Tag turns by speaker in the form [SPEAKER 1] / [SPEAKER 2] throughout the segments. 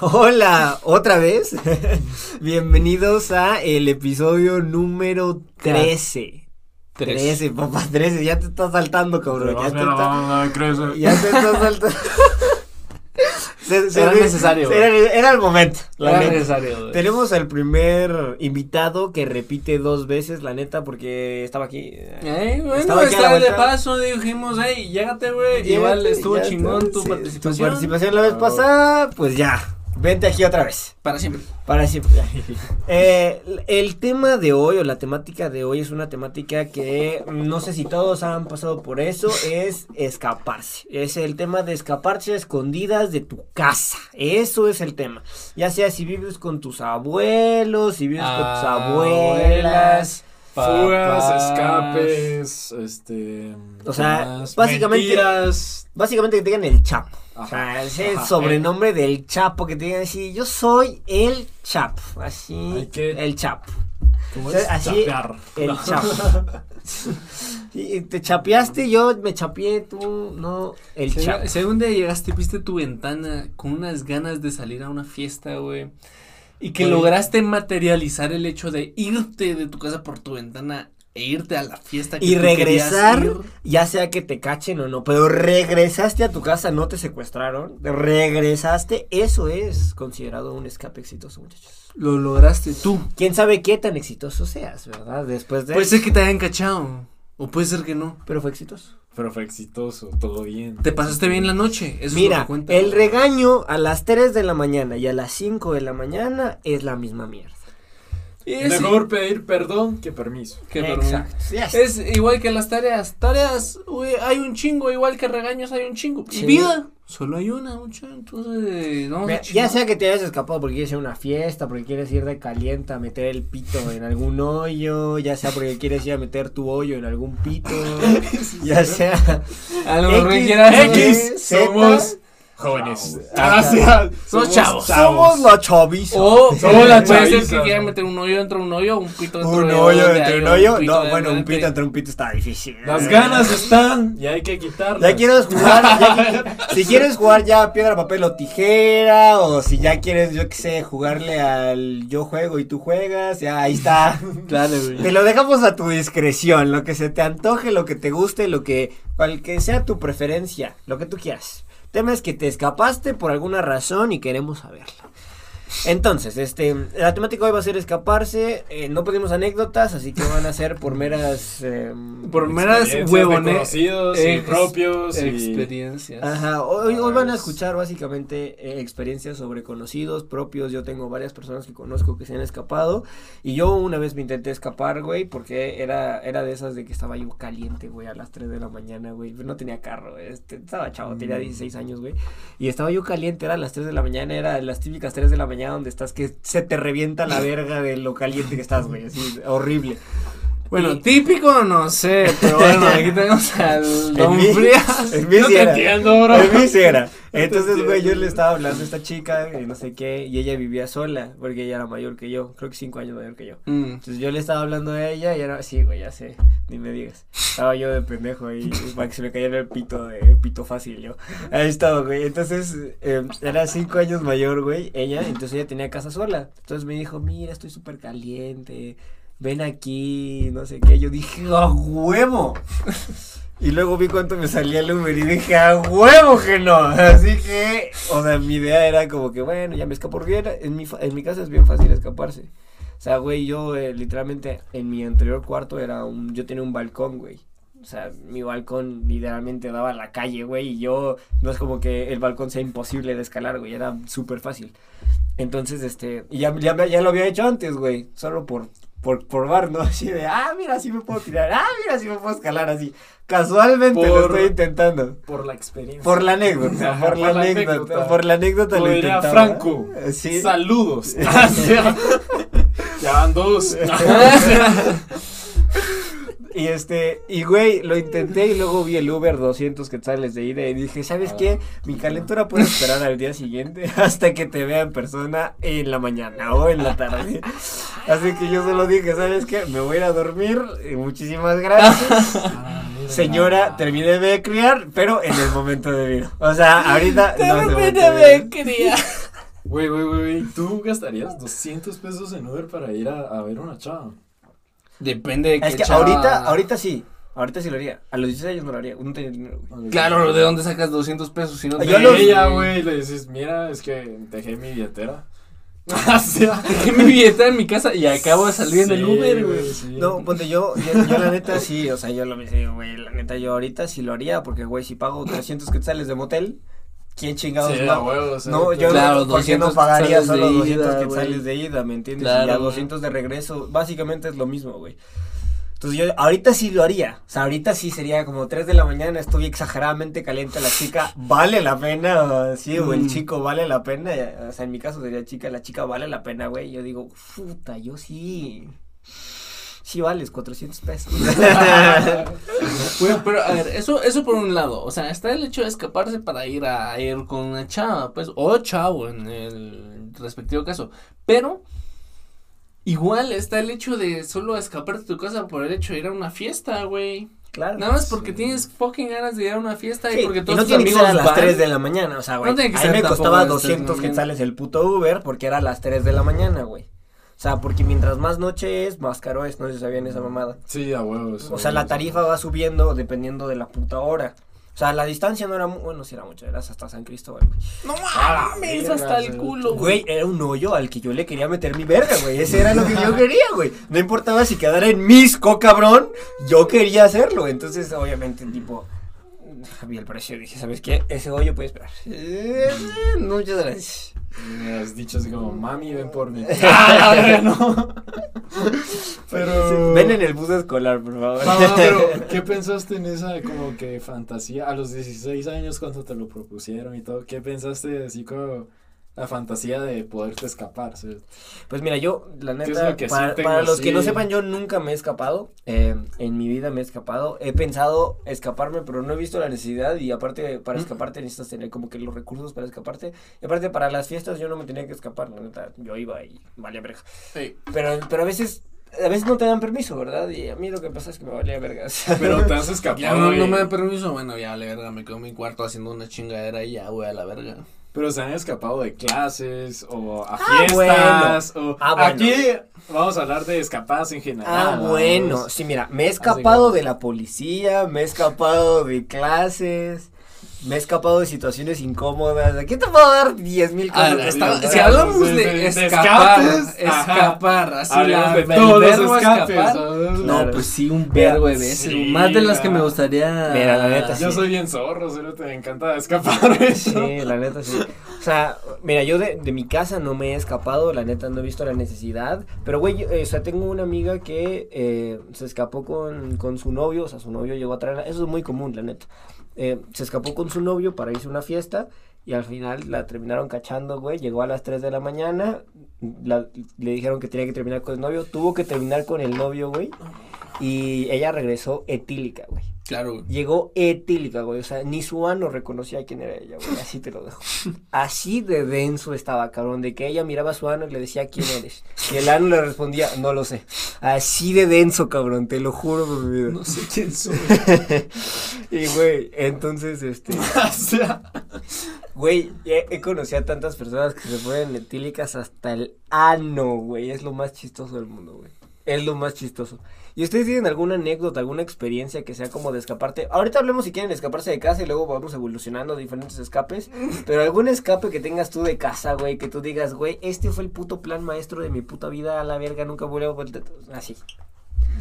[SPEAKER 1] Hola, otra vez. Bienvenidos a el episodio número 13. 13, papá, 13. Ya te estás saltando, cabrón. Ya te, está- ya te estás saltando. Se- se
[SPEAKER 2] Era necesario,
[SPEAKER 1] Era, era el momento. La
[SPEAKER 2] Era
[SPEAKER 1] neta.
[SPEAKER 2] necesario, güey.
[SPEAKER 1] Tenemos al primer invitado que repite dos veces, la neta, porque estaba aquí.
[SPEAKER 2] Eh, bueno,
[SPEAKER 1] Estaba aquí
[SPEAKER 2] de paso, dijimos, hey, llégate, güey. Igual estuvo chingón tu
[SPEAKER 1] sí,
[SPEAKER 2] participación.
[SPEAKER 1] Tu participación la vez pasada, pues ya. Vente aquí otra vez.
[SPEAKER 2] Para siempre.
[SPEAKER 1] Para siempre. Eh, el tema de hoy o la temática de hoy es una temática que no sé si todos han pasado por eso, es escaparse. Es el tema de escaparse a escondidas de tu casa. Eso es el tema. Ya sea si vives con tus abuelos, si vives con tus abuelas.
[SPEAKER 3] Fugas, escapes, este.
[SPEAKER 1] O sea, básicamente-
[SPEAKER 3] Mentiras.
[SPEAKER 1] Básicamente que te digan el Chapo. O sea, ese
[SPEAKER 3] ajá,
[SPEAKER 1] sobrenombre del Chapo que te digan así, yo soy el Chapo. Así,
[SPEAKER 3] que-
[SPEAKER 1] el Chapo.
[SPEAKER 3] ¿Cómo
[SPEAKER 1] O sea,
[SPEAKER 3] es?
[SPEAKER 1] así-
[SPEAKER 3] Chapear.
[SPEAKER 1] El
[SPEAKER 3] No.
[SPEAKER 1] Chapo. Y te chapeaste, yo me chapeé, tú no, el Chapo.
[SPEAKER 2] Si algún día llegaste, viste tu ventana con unas ganas de salir a una fiesta, güey. Y que lograste materializar el hecho de irte de tu casa por tu ventana e irte a la fiesta. que
[SPEAKER 1] Y
[SPEAKER 2] tú
[SPEAKER 1] regresar,
[SPEAKER 2] ir.
[SPEAKER 1] ya sea que te cachen o no, pero regresaste a tu casa, no te secuestraron, regresaste, eso es considerado un escape exitoso, muchachos.
[SPEAKER 2] Lo lograste tú.
[SPEAKER 1] Quién sabe qué tan exitoso seas, ¿verdad? Después de...
[SPEAKER 2] Puede ser que te hayan cachado. O puede ser que no.
[SPEAKER 1] Pero fue exitoso.
[SPEAKER 3] Pero fue exitoso, todo bien.
[SPEAKER 2] Te pasaste bien la noche. Eso es lo
[SPEAKER 1] Mira,
[SPEAKER 2] que cuenta.
[SPEAKER 1] el regaño a las 3 de la mañana y a las 5 de la mañana es la misma mierda.
[SPEAKER 2] Es-
[SPEAKER 3] Mejor pedir perdón que permiso.
[SPEAKER 2] que.
[SPEAKER 1] Exacto. Ya está.
[SPEAKER 2] Es igual que las tareas. Tareas, güey, hay un chingo. Igual que regaños, hay un chingo.
[SPEAKER 1] Sí.
[SPEAKER 2] Y vida, solo hay una, mucho. Entonces, no.
[SPEAKER 1] Mira, ya sea que te hayas escapado porque quieres ir a una fiesta, porque quieres ir de caliente a meter el pito en algún hoyo, ya sea porque quieres ir a meter tu hoyo en algún pito, ya sea
[SPEAKER 2] A lo mejor
[SPEAKER 1] X,
[SPEAKER 2] quieras.
[SPEAKER 1] X, Z.
[SPEAKER 3] somos jóvenes.
[SPEAKER 1] Ah,
[SPEAKER 3] Gracias.
[SPEAKER 2] Somos chavos.
[SPEAKER 1] somos la chaviza.
[SPEAKER 2] O,
[SPEAKER 3] Somos la
[SPEAKER 2] la puede ser
[SPEAKER 3] chaviza,
[SPEAKER 2] que quieran meter un hoyo dentro de un hoyo, un pito dentro
[SPEAKER 1] un hoyo
[SPEAKER 2] de
[SPEAKER 1] entre
[SPEAKER 2] ahí,
[SPEAKER 1] un hoyo, no, bueno, un pito entre un pito está difícil.
[SPEAKER 3] Las ganas están y hay que quitarlas.
[SPEAKER 1] Ya quieres jugar, ya si quieres jugar ya piedra, papel o tijera, o si ya quieres, yo qué sé, jugarle al yo juego y tú juegas, ya ahí está.
[SPEAKER 2] Claro, güey.
[SPEAKER 1] Te lo dejamos a tu discreción, lo que se te antoje, lo que te guste, lo que, cual que sea tu preferencia, lo que tú quieras. Tema es que te escapaste por alguna razón y queremos saberla. Entonces, este, la temática hoy va a ser escaparse, eh, no pedimos anécdotas, así que van a ser por meras... em,
[SPEAKER 2] Por meras huevones.
[SPEAKER 3] conocidos y propios. y-
[SPEAKER 2] Experiencias.
[SPEAKER 1] Ajá, hoy, hoy van a escuchar básicamente eh, experiencias sobre conocidos propios. Yo tengo varias personas que conozco que se han escapado. Y yo una vez me intenté escapar, güey, porque era, era de esas de que estaba yo caliente, güey, a las 3 de la mañana, güey. No tenía carro, este, estaba chavo, tenía
[SPEAKER 3] Mm.
[SPEAKER 1] 16 años, güey. Y estaba yo caliente, era a las 3 de la mañana, era las típicas 3 de la mañana donde estás que se te revienta la verga de lo caliente que estás, güey, así, horrible.
[SPEAKER 2] Bueno,
[SPEAKER 1] Y-
[SPEAKER 2] típico no sé, pero bueno, aquí tenemos al Don
[SPEAKER 1] mí-
[SPEAKER 2] Frías.
[SPEAKER 1] en mí
[SPEAKER 3] No
[SPEAKER 1] sí
[SPEAKER 3] te
[SPEAKER 1] era.
[SPEAKER 3] entiendo, bro.
[SPEAKER 1] En mí sí era. Entonces, güey, yo le estaba hablando a esta chica, y no sé qué, y ella vivía sola, porque ella era mayor que yo, creo que cinco años mayor que yo.
[SPEAKER 2] Mm.
[SPEAKER 1] Entonces yo le estaba hablando a ella y era, sí, güey, ya sé, ni me digas. Estaba yo de pendejo ahí, para se me cayera el pito, de, pito fácil yo. Ahí estaba, güey. Entonces, eh, era cinco años mayor, güey, ella, entonces ella tenía casa sola. Entonces me dijo, mira, estoy súper caliente, ven aquí, no sé qué. Yo dije, ¡a huevo! Y luego vi cuánto me salía el Uber y dije, ¡a huevo que no! Así que, o sea, mi idea era como que, bueno, ya me escapo. Porque en mi, en mi casa es bien fácil escaparse. O sea, güey, yo eh, literalmente en mi anterior cuarto era un, yo tenía un balcón, güey. O sea, mi balcón literalmente daba a la calle, güey, y yo, no es como que el balcón sea imposible de escalar, güey, era súper fácil. Entonces, este, y ya, ya, ya lo había hecho antes, güey, solo por, por probar, ¿no? Así de, ah, mira, sí me puedo tirar, ah, mira, sí me puedo escalar así. Casualmente lo estoy intentando.
[SPEAKER 3] Por la experiencia.
[SPEAKER 1] Por la anécdota, por la anécdota, por la anécdota lo intentaba.
[SPEAKER 3] Franco.
[SPEAKER 1] Sí.
[SPEAKER 3] Saludos. dos.
[SPEAKER 1] Y este, y güey, lo intenté y luego vi el Uber 200 quetzales de ida y dije, ¿sabes qué? Mi calentura puede esperar al día siguiente hasta que te vea en persona en la mañana o en la tarde. Así que yo solo dije, ¿sabes qué? Me voy a ir a dormir. y muchísimas gracias. Señora, terminé de criar, pero en el momento debido. O sea, ahorita no se
[SPEAKER 2] Termina
[SPEAKER 1] puede
[SPEAKER 2] de criar.
[SPEAKER 3] Güey, güey, güey, güey, ¿tú gastarías 200 pesos en Uber para ir a, a ver una chava?
[SPEAKER 2] Depende de qué
[SPEAKER 1] Es que
[SPEAKER 2] chava-
[SPEAKER 1] ahorita, ahorita sí. Ahorita sí lo haría. A los 16 años no lo haría. No tenía dinero, güey.
[SPEAKER 2] Claro, ¿de dónde sacas 200 pesos si no
[SPEAKER 1] Yo
[SPEAKER 3] Yo
[SPEAKER 1] lo-
[SPEAKER 3] ella, güey, le dices, mira, es que dejé mi billetera. o sea,
[SPEAKER 2] Dejé mi billetera en mi casa y acabo de salir en el
[SPEAKER 3] sí,
[SPEAKER 2] Uber, güey.
[SPEAKER 3] sí.
[SPEAKER 1] No, ponte yo, yo, yo la neta sí, o sea, yo lo mismo, güey, la neta yo ahorita sí lo haría, porque, güey, si pago 300 quetzales de motel, ¿quién chingados
[SPEAKER 3] Sí,
[SPEAKER 1] no?
[SPEAKER 3] huevo,
[SPEAKER 1] no, yo
[SPEAKER 2] Claro,
[SPEAKER 1] no, ¿por qué no
[SPEAKER 2] 200
[SPEAKER 1] pagaría solo
[SPEAKER 2] de
[SPEAKER 1] 200
[SPEAKER 2] ida,
[SPEAKER 1] quetzales de ida, ¿me entiendes?
[SPEAKER 2] Claro,
[SPEAKER 1] y a
[SPEAKER 2] güey.
[SPEAKER 1] 200 de regreso, básicamente es lo mismo, güey. Entonces yo ahorita sí lo haría, o sea, ahorita sí sería como 3 de la mañana, estoy exageradamente caliente, la chica vale la pena, sí, o el
[SPEAKER 2] Mm.
[SPEAKER 1] chico vale la pena, o sea, en mi caso sería chica, la chica vale la pena, güey, yo digo, puta, yo sí, sí vales 400 pesos.
[SPEAKER 2] Bueno, pero a ver, eso, eso por un lado, o sea, está el hecho de escaparse para ir a ir con una chava, pues, o chavo en el respectivo caso, pero igual está el hecho de solo escaparte de tu casa por el hecho de ir a una fiesta, güey.
[SPEAKER 1] claro.
[SPEAKER 2] Nada más porque
[SPEAKER 3] Sí.
[SPEAKER 2] tienes fucking ganas de ir a una fiesta
[SPEAKER 1] Sí,
[SPEAKER 2] y porque
[SPEAKER 1] y
[SPEAKER 2] todos
[SPEAKER 1] no
[SPEAKER 2] tus
[SPEAKER 1] tiene que ser a las
[SPEAKER 2] van.
[SPEAKER 1] 3 de la mañana, o sea, güey.
[SPEAKER 2] No tiene que
[SPEAKER 1] a mí me costaba
[SPEAKER 2] a las 3 de la
[SPEAKER 1] 200
[SPEAKER 2] mañana.
[SPEAKER 1] quetzales el puto Uber porque era a las 3 de la mañana, güey. O sea, porque mientras más noche es, más caro es, no sé si sabían esa mamada.
[SPEAKER 3] Sí, a huevo.
[SPEAKER 1] O sea, la tarifa va subiendo dependiendo de la puta hora. O sea, la distancia no era, bueno, sí era mucho, era hasta San Cristóbal, güey.
[SPEAKER 2] No
[SPEAKER 3] Ah,
[SPEAKER 2] mames, hasta el culo,
[SPEAKER 1] Güey, era un hoyo al que yo le quería meter mi verga, güey. Ese era lo que yo quería, güey. No importaba si quedara en Misco, cabrón. Yo quería hacerlo. Entonces, obviamente, tipo, vi el precio y dije, ¿sabes qué? Ese hoyo puede esperar. Muchas gracias.
[SPEAKER 3] Me has dicho así como, mami, ven por mí. ah, no. Pero.
[SPEAKER 1] Ven en el bus escolar, por favor.
[SPEAKER 3] Pero, ¿qué pensaste en esa como que fantasía a los 16 años cuando te lo propusieron y todo? ¿Qué pensaste así como la fantasía de poderte escapar? ¿sí?
[SPEAKER 1] Pues mira, yo, la
[SPEAKER 3] ¿Qué es
[SPEAKER 1] neta,
[SPEAKER 3] lo que
[SPEAKER 1] para, para los que no sepan, yo nunca me he escapado. eh, en mi vida me he escapado. He pensado escaparme, pero no he visto la necesidad. Y aparte, para
[SPEAKER 2] Mm.
[SPEAKER 1] escaparte necesitas tener como que los recursos para escaparte. Y aparte, para las fiestas yo no me tenía que escapar, la neta. Yo iba y valía verga.
[SPEAKER 2] Sí.
[SPEAKER 1] Pero, pero a veces, a veces no te dan permiso, ¿verdad? Y a mí lo que pasa es que me valía verga.
[SPEAKER 3] Pero te has escapado.
[SPEAKER 2] Ya no, no me da permiso, bueno, ya, la verga, me quedo en mi cuarto haciendo una chingadera y ya, güey, a la verga.
[SPEAKER 3] Pero se han escapado de clases o a
[SPEAKER 1] Ah,
[SPEAKER 3] fiestas o
[SPEAKER 1] Ah, bueno.
[SPEAKER 3] aquí vamos a hablar de escapadas en general.
[SPEAKER 1] Ah, bueno, sí, mira, me he escapado
[SPEAKER 3] como-
[SPEAKER 1] de la policía, me he escapado de clases, me he escapado de situaciones incómodas. Aquí te puedo dar 10 mil
[SPEAKER 2] A
[SPEAKER 1] cosas.
[SPEAKER 2] está- si hablamos
[SPEAKER 3] de-
[SPEAKER 2] de,
[SPEAKER 3] de- de
[SPEAKER 2] escapar,
[SPEAKER 3] escapes, ajá.
[SPEAKER 2] escapar, así
[SPEAKER 3] Hablemos
[SPEAKER 2] la,
[SPEAKER 3] de
[SPEAKER 2] el
[SPEAKER 3] todos los
[SPEAKER 2] verbo
[SPEAKER 3] escapes.
[SPEAKER 2] escapar. No,
[SPEAKER 1] Claro.
[SPEAKER 2] pues sí, un verbo de veces,
[SPEAKER 3] sí,
[SPEAKER 2] más de las que me gustaría.
[SPEAKER 1] Mira, la neta,
[SPEAKER 3] Yo
[SPEAKER 1] sí.
[SPEAKER 3] soy bien zorro, solo te encanta escapar eso.
[SPEAKER 1] Sí, la neta sí. O sea, mira, yo de, de mi casa no me he escapado, la neta no he visto la necesidad. Pero, güey, eh, o sea, tengo una amiga que eh, se escapó con, con su novio, o sea, su novio llegó a traerla. Eso es muy común, la neta. Eh, se escapó con su novio para irse a una fiesta y al final la terminaron cachando, güey. Llegó a las 3 de la mañana, la- le dijeron que tenía que terminar con el novio, tuvo que terminar con el novio, güey. Y ella regresó etílica, güey.
[SPEAKER 2] Claro, güey.
[SPEAKER 1] Llegó etílica, güey. O sea, ni su ano reconocía quién era ella, güey. Así te lo dejo. Así de denso estaba, cabrón. De que ella miraba a su ano y le decía quién eres. Y el ano le respondía, no lo sé. Así de denso, cabrón. Te lo juro por mi vida.
[SPEAKER 2] No sé quién soy.
[SPEAKER 1] y, güey, entonces, este.
[SPEAKER 3] O sea,
[SPEAKER 1] Güey, he, he conocido a tantas personas que se ponen etílicas hasta el ano, güey. Es lo más chistoso del mundo, güey. Es lo más chistoso. ¿Y ustedes tienen alguna anécdota, alguna experiencia que sea como de escaparte? Ahorita hablemos si quieren escaparse de casa y luego vamos evolucionando a diferentes escapes. Pero algún escape que tengas tú de casa, güey, que tú digas, güey, este fue el puto plan maestro de mi puta vida a la verga, nunca vuelvo a volver. Así.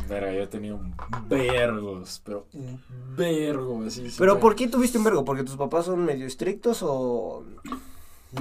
[SPEAKER 3] Verga, yo he tenido vergos, pero un vergo así.
[SPEAKER 1] ¿Pero por qué tuviste un vergo? ¿Porque tus papás son medio estrictos o...?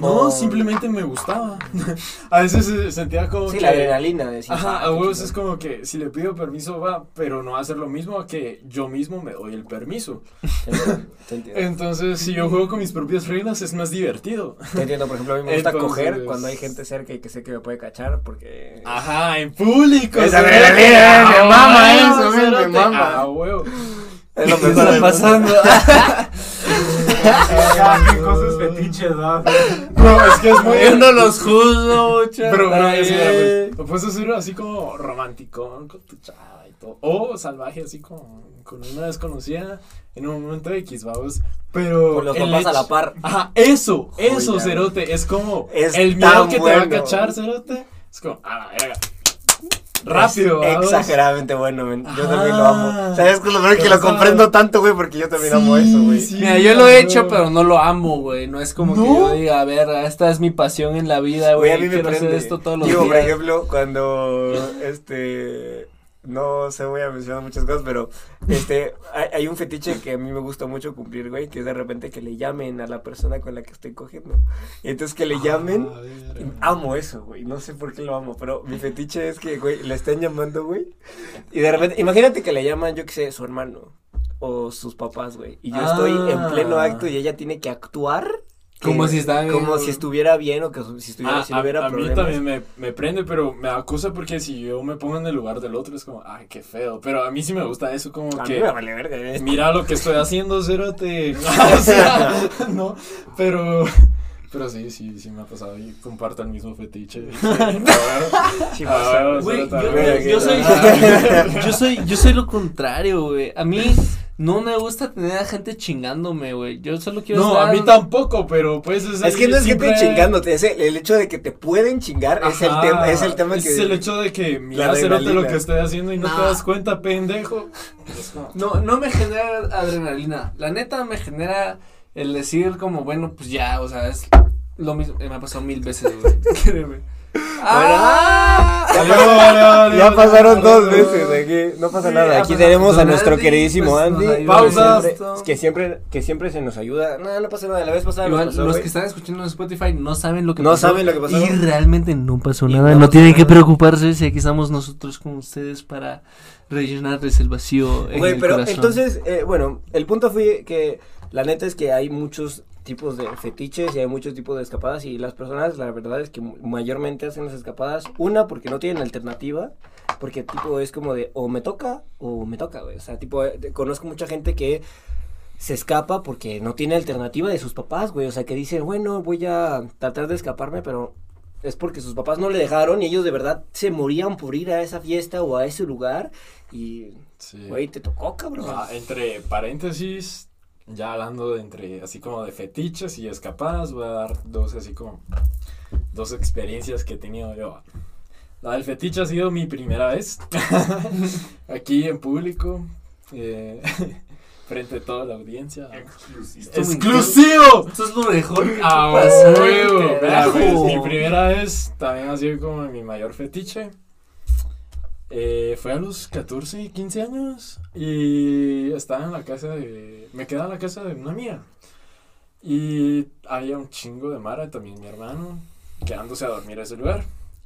[SPEAKER 3] No, simplemente me gustaba. a veces sentía como
[SPEAKER 1] Sí,
[SPEAKER 3] que.
[SPEAKER 1] la adrenalina. De
[SPEAKER 3] Ajá,
[SPEAKER 1] "Ah,
[SPEAKER 3] a huevos
[SPEAKER 1] chingón".
[SPEAKER 3] es como que si le pido permiso va, pero no va a hacer lo mismo a que yo mismo me doy el permiso.
[SPEAKER 1] Te entiendo, te entiendo.
[SPEAKER 3] Entonces, si yo juego con mis propias reglas es más divertido.
[SPEAKER 1] Te entiendo, por ejemplo, a mí me gusta
[SPEAKER 3] Entonces-
[SPEAKER 1] coger cuando hay gente cerca y que sé que me puede cachar porque...
[SPEAKER 3] Ajá, en público.
[SPEAKER 1] Esa adrenalina,
[SPEAKER 3] Ah,
[SPEAKER 1] me mama
[SPEAKER 3] huevo,
[SPEAKER 1] eso, me mama.
[SPEAKER 3] Ah, huevo.
[SPEAKER 1] Es lo
[SPEAKER 2] ¿Qué
[SPEAKER 1] mejor
[SPEAKER 2] está pasando?
[SPEAKER 4] Cosas fetiches, ¿no?
[SPEAKER 3] Bro, es que es muy.
[SPEAKER 2] Yo no los juzgo, mucho.
[SPEAKER 3] Pero, pero,
[SPEAKER 2] Está
[SPEAKER 3] es que, pues, hacer así como romántico con tu chava y todo. O salvaje, así como con una desconocida en un momento X, vamos. Pero.
[SPEAKER 1] Con los papás a la par.
[SPEAKER 3] Ajá, eso, eso, cerote. Es como.
[SPEAKER 1] Es
[SPEAKER 3] el miedo que te va a cachar, cerote. Es como, a la verga. Rápido,
[SPEAKER 1] Es
[SPEAKER 3] vamos.
[SPEAKER 1] exageradamente bueno, men. Yo también lo
[SPEAKER 3] Ah.
[SPEAKER 1] amo. ¿Sabes? Con lo peor que lo comprendo tanto, güey, porque yo también amo eso, güey.
[SPEAKER 3] Sí,
[SPEAKER 2] Mira, yo lo he hecho, pero no lo amo, güey. No es como que yo diga, a ver, esta es mi pasión en la vida,
[SPEAKER 1] Güey, a mí me
[SPEAKER 2] Quiero hacer
[SPEAKER 1] prende.
[SPEAKER 2] esto todos los
[SPEAKER 1] Digo, por ejemplo, cuando, este, no sé, voy a mencionar muchas cosas, pero, este, hay, hay un fetiche que a mí me gusta mucho cumplir, güey, que es de repente que le llamen a la persona con la que estoy cogiendo. Y entonces que le llamen,
[SPEAKER 3] Ah, verga.
[SPEAKER 1] amo eso, güey, no sé por qué lo amo, pero mi fetiche es que, güey, le están llamando, güey, y de repente, imagínate que le llaman, yo qué sé, su hermano. O sus papás, güey. Y yo estoy en
[SPEAKER 3] Ah.
[SPEAKER 1] pleno acto y ella tiene que actuar. Que-
[SPEAKER 2] Como si estaba
[SPEAKER 1] Como si estuviera bien o que si estuviera,
[SPEAKER 3] Ah,
[SPEAKER 1] si no hubiera
[SPEAKER 3] a, a mí también me, me prende, pero me acusa porque si yo me pongo en el lugar del otro es como, ay, qué feo. Pero a mí sí me gusta eso, como
[SPEAKER 1] A mí
[SPEAKER 3] que
[SPEAKER 1] me vale verga. eh.
[SPEAKER 3] mira lo que estoy haciendo, cerote. o sea, no, pero, pero sí, sí, sí me ha pasado y comparto el mismo fetiche.
[SPEAKER 2] Yo soy, yo soy lo contrario, güey. A mí no me gusta tener a gente chingándome, güey. Yo solo quiero
[SPEAKER 3] No, a mí tampoco, pero pues es
[SPEAKER 1] Es que no es que
[SPEAKER 3] siempre-
[SPEAKER 1] te chingándote, es el, el hecho de que te pueden chingar es el tema, es el tema
[SPEAKER 3] es
[SPEAKER 1] que
[SPEAKER 3] el hecho de que mira, cerote, lo que estoy haciendo y no, te das cuenta, pendejo. Es
[SPEAKER 2] No, no me genera adrenalina. La neta me genera el decir como, bueno, pues ya, o sea, es lo mismo. Me ha pasado mil veces, güey. Créeme. ¡Ah!
[SPEAKER 1] Ya, pasaron- ya pasaron dos veces aquí, no pasa
[SPEAKER 2] Sí,
[SPEAKER 1] nada. Aquí tenemos a nuestro
[SPEAKER 2] Andy,
[SPEAKER 1] queridísimo
[SPEAKER 2] pues,
[SPEAKER 1] Andy,
[SPEAKER 2] ayuda
[SPEAKER 1] que
[SPEAKER 3] Pausa.
[SPEAKER 1] siempre- que siempre que siempre se nos ayuda. No, no pasa nada, la vez pasada
[SPEAKER 2] Igual,
[SPEAKER 1] pasó,
[SPEAKER 2] los
[SPEAKER 1] güey.
[SPEAKER 2] que están escuchando en Spotify no saben lo que
[SPEAKER 1] No
[SPEAKER 2] pasó.
[SPEAKER 1] saben lo que pasó.
[SPEAKER 2] Y realmente no pasó
[SPEAKER 1] Y
[SPEAKER 2] nada.
[SPEAKER 1] no
[SPEAKER 2] No, tienen que
[SPEAKER 1] nada.
[SPEAKER 2] preocuparse si aquí estamos nosotros con ustedes para rellenarles el vacío en
[SPEAKER 1] Güey,
[SPEAKER 2] el
[SPEAKER 1] pero
[SPEAKER 2] corazón.
[SPEAKER 1] entonces, eh, bueno, el punto fue que la neta es que hay muchos tipos de fetiches y hay muchos tipos de escapadas y las personas la verdad es que mayormente hacen las escapadas una porque no tienen alternativa porque tipo es como de o me toca o me toca güey o sea tipo eh, conozco mucha gente que se escapa porque no tiene alternativa de sus papás güey o sea que dicen bueno voy a tratar de escaparme pero es porque sus papás no le dejaron y ellos de verdad se morían por ir a esa fiesta o a ese lugar y
[SPEAKER 3] Sí.
[SPEAKER 1] Güey, te tocó, cabrón.
[SPEAKER 3] Ah, entre paréntesis, ya hablando de entre así como de fetiches y escapadas, voy a dar dos así como dos experiencias que he tenido yo. La del fetiche ha sido mi primera vez aquí en público, eh, frente a toda la audiencia.
[SPEAKER 4] Exclusivo.
[SPEAKER 3] ¡Exclusivo!
[SPEAKER 2] Esto es lo mejor que
[SPEAKER 3] Ah, huevo. Pues, mi primera vez también ha sido como mi mayor fetiche. Eh, fue a los 14, 15 años y estaba en la casa de... Me quedaba en la casa de una amiga. Y había un chingo de Mara, también mi hermano, quedándose a dormir a ese lugar.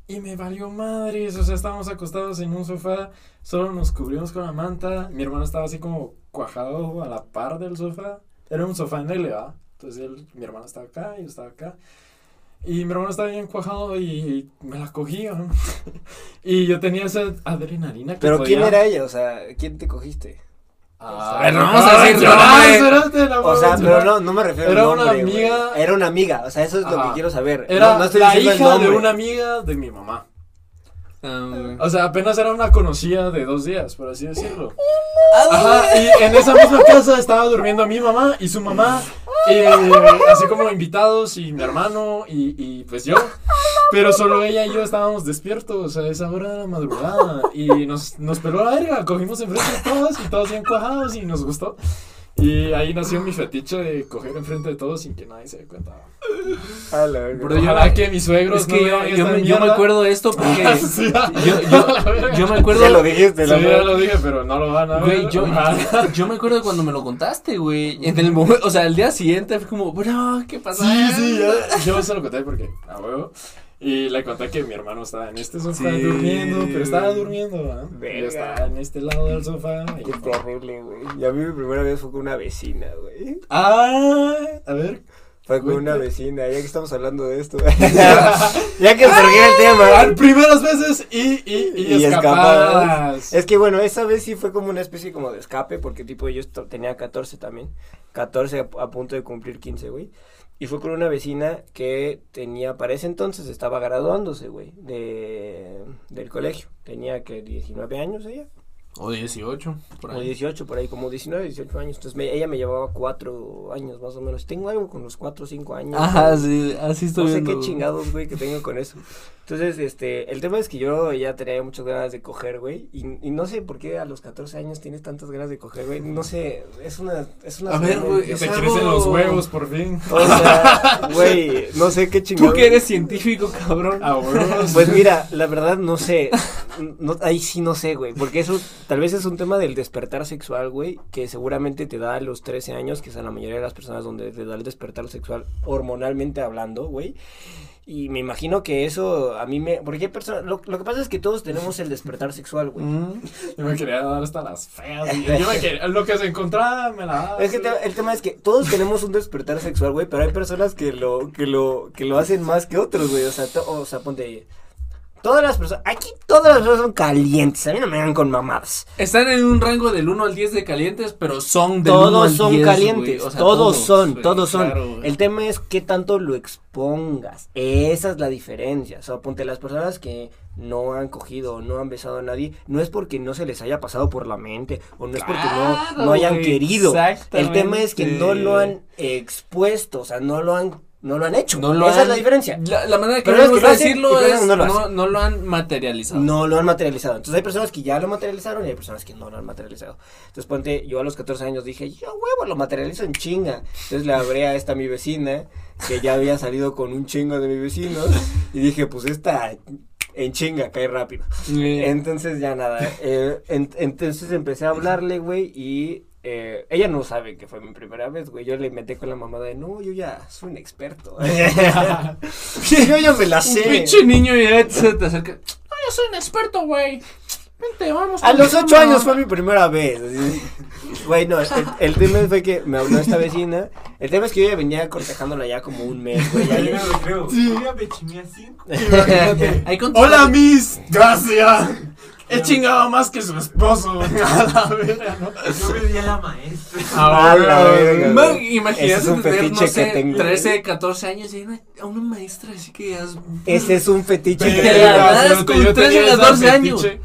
[SPEAKER 3] Y me valió madres, o sea, estábamos acostados en un sofá, solo nos cubrimos con la manta. Mi hermano estaba así como cuajado a la par del sofá. Era un sofá en L, ¿va? Entonces él, mi hermano estaba acá, yo estaba acá. Y mi hermano estaba bien cuajado y me la cogía. ¿no? y yo tenía esa adrenalina que
[SPEAKER 1] Pero ¿quién era ella? O sea, ¿quién te cogiste?
[SPEAKER 3] Ah,
[SPEAKER 2] Pero
[SPEAKER 3] no
[SPEAKER 2] vamos a decir
[SPEAKER 3] no
[SPEAKER 1] O sea, pero no, no me refiero
[SPEAKER 3] Era una
[SPEAKER 1] nombre, güey.
[SPEAKER 3] amiga-
[SPEAKER 1] Era una amiga, o sea, eso es lo que quiero saber.
[SPEAKER 3] Era
[SPEAKER 1] no, no estoy
[SPEAKER 3] la hija de una amiga de mi mamá.
[SPEAKER 2] Ah.
[SPEAKER 3] O sea, apenas era una conocida de dos días, por así decirlo. Ajá, y en esa misma casa estaba durmiendo mi mamá y su mamá, así como invitados y mi hermano y, y pues yo. Pero solo ella y yo estábamos despiertos a esa hora de la madrugada y nos, nos peló la verga, cogimos enfrente de todos y todos bien cuajados y nos gustó. Y ahí nació mi fetiche de coger enfrente de todos sin que nadie se dé cuenta.
[SPEAKER 1] A la verga.
[SPEAKER 2] Bro, yo-
[SPEAKER 3] que mis suegros
[SPEAKER 2] Es que
[SPEAKER 3] no
[SPEAKER 2] yo, me, yo me acuerdo de esto porque
[SPEAKER 3] Sí,
[SPEAKER 2] yo, yo, yo me acuerdo
[SPEAKER 1] Ya lo dijiste,
[SPEAKER 3] Sí, ya lo dije, pero no lo van a ver.
[SPEAKER 2] Güey, yo,
[SPEAKER 3] Ojalá.
[SPEAKER 2] yo me acuerdo de cuando me lo contaste, güey. En el momento, o sea, el día siguiente fue como, bro, ¿qué pasó?
[SPEAKER 3] Sí, sí, ya. Yo se lo conté porque, a huevo. Y le conté que mi hermano estaba en este sofá
[SPEAKER 2] Sí.
[SPEAKER 3] durmiendo, pero estaba durmiendo. Y
[SPEAKER 1] Verga.
[SPEAKER 3] yo estaba en este lado del sofá. y-
[SPEAKER 1] Qué terrible, güey. Y a mí mi primera vez fue con una vecina, güey.
[SPEAKER 3] Ah, a ver.
[SPEAKER 1] Fue con
[SPEAKER 3] Cuenta.
[SPEAKER 1] una vecina, ya que estamos hablando de esto. ya que surgió el tema.
[SPEAKER 3] Primeras veces y, y, y,
[SPEAKER 1] Y
[SPEAKER 3] escapadas.
[SPEAKER 1] Es que bueno, esa vez sí fue como una especie como de escape, porque tipo yo tenía 14 también. 14 a, a punto de cumplir 15, güey. Y fue con una vecina que tenía, para ese entonces estaba graduándose, güey, de, del colegio. Tenía que 19 años ella.
[SPEAKER 2] O 18, por
[SPEAKER 1] O
[SPEAKER 2] ahí.
[SPEAKER 1] 18, por ahí, como 19, 18 años. Entonces me- ella me llevaba 4 años más o menos. Tengo algo con los 4 o 5 años.
[SPEAKER 2] Ajá, sí, así estoy
[SPEAKER 1] No sé qué chingados, güey, que tengo con eso. Entonces, este, el tema es que yo ya tenía muchas ganas de coger, güey. Y, y no sé por qué a los 14 años tienes tantas ganas de coger, güey. No sé, es una, es una.
[SPEAKER 2] A ver, güey,
[SPEAKER 3] Te crecen los huevos por fin.
[SPEAKER 1] O sea, güey, no sé qué chingados.
[SPEAKER 2] Tú que eres científico, cabrón.
[SPEAKER 3] A huevos.
[SPEAKER 1] Pues mira, la verdad no sé. No, ahí sí no sé, güey. Porque eso tal vez es un tema del despertar sexual, güey. Que seguramente te da a los 13 años, que es a la mayoría de las personas donde te da el despertar sexual hormonalmente hablando, güey. Y me imagino que eso a mí me. Porque hay personas. Lo, lo que pasa es que todos tenemos el despertar sexual, güey.
[SPEAKER 2] Mm.
[SPEAKER 3] Yo me quería dar hasta las feas. Yo me quería, lo que se encontraba me la daba.
[SPEAKER 1] Es que te- el tema es que todos tenemos un despertar sexual, güey, pero hay personas que lo, que lo, que lo hacen más que otros, güey. O sea, to- o sea, ponte. Todas las personas, aquí todas las personas son calientes, a mí no me hagan con mamadas.
[SPEAKER 2] Están en un rango del 1 al 10 de calientes, pero son del 1
[SPEAKER 1] Todos
[SPEAKER 2] al
[SPEAKER 1] son
[SPEAKER 2] 10,
[SPEAKER 1] calientes,
[SPEAKER 2] güey. O sea,
[SPEAKER 1] todos, son, todos son.
[SPEAKER 2] claro,
[SPEAKER 1] el tema es qué tanto lo expongas. Esa es la diferencia. O sea, ponte las personas que no han cogido o no han besado a nadie, no es porque no se les haya pasado por la mente o no es porque no, no hayan querido. El tema es que no lo han expuesto, o sea, no lo han, no lo han hecho.
[SPEAKER 2] No lo
[SPEAKER 1] Esa
[SPEAKER 2] han-
[SPEAKER 1] es la diferencia.
[SPEAKER 2] La, la manera que
[SPEAKER 1] es que lo
[SPEAKER 2] decirlo es
[SPEAKER 1] no lo
[SPEAKER 2] no, no lo han materializado.
[SPEAKER 1] No lo han materializado. Entonces hay personas que ya lo materializaron y hay personas que no lo han materializado. Entonces ponte, yo a los 14 años dije, yo huevo, lo materializo en chinga. Entonces le hablé a esta mi vecina, que ya había salido con un chingo de mis vecinos, y dije, pues esta en chinga, cae rápido. Entonces ya nada, eh, en- entonces empecé a hablarle, güey, y eh, ella no sabe que fue mi primera vez, güey. Yo le metí con la mamada de, no, yo ya soy un experto. yo ya me la
[SPEAKER 2] un
[SPEAKER 1] sé.
[SPEAKER 2] pinche niño ya se te acerca. No, yo soy un experto, güey. Vente, vamos.
[SPEAKER 1] A los ocho
[SPEAKER 2] cama".
[SPEAKER 1] años fue mi primera vez. así. Güey, no, el, el tema fue que me habló esta vecina. El tema es que yo ya venía cortejándola ya como un mes, güey. ya-
[SPEAKER 4] Yo no lo creo.
[SPEAKER 3] Sí.
[SPEAKER 4] Yo ya me chingué a cinco.
[SPEAKER 2] Ahí con-
[SPEAKER 3] Hola, Miss. Gracias. He chingado más que su esposo. A la verga, ¿no?
[SPEAKER 4] Yo veía a la maestra.
[SPEAKER 1] A la verga,
[SPEAKER 2] imagínate
[SPEAKER 1] Ese es un
[SPEAKER 2] tener, no
[SPEAKER 1] fetiche que
[SPEAKER 2] sé,
[SPEAKER 1] tengo.
[SPEAKER 2] 13, 14 años y una, a una maestra así que ya es...
[SPEAKER 1] Ese es un fetiche que
[SPEAKER 2] Te
[SPEAKER 1] tengo.
[SPEAKER 2] con
[SPEAKER 3] yo
[SPEAKER 2] 13,
[SPEAKER 3] tenía ese
[SPEAKER 2] 14 años.
[SPEAKER 3] fetiche.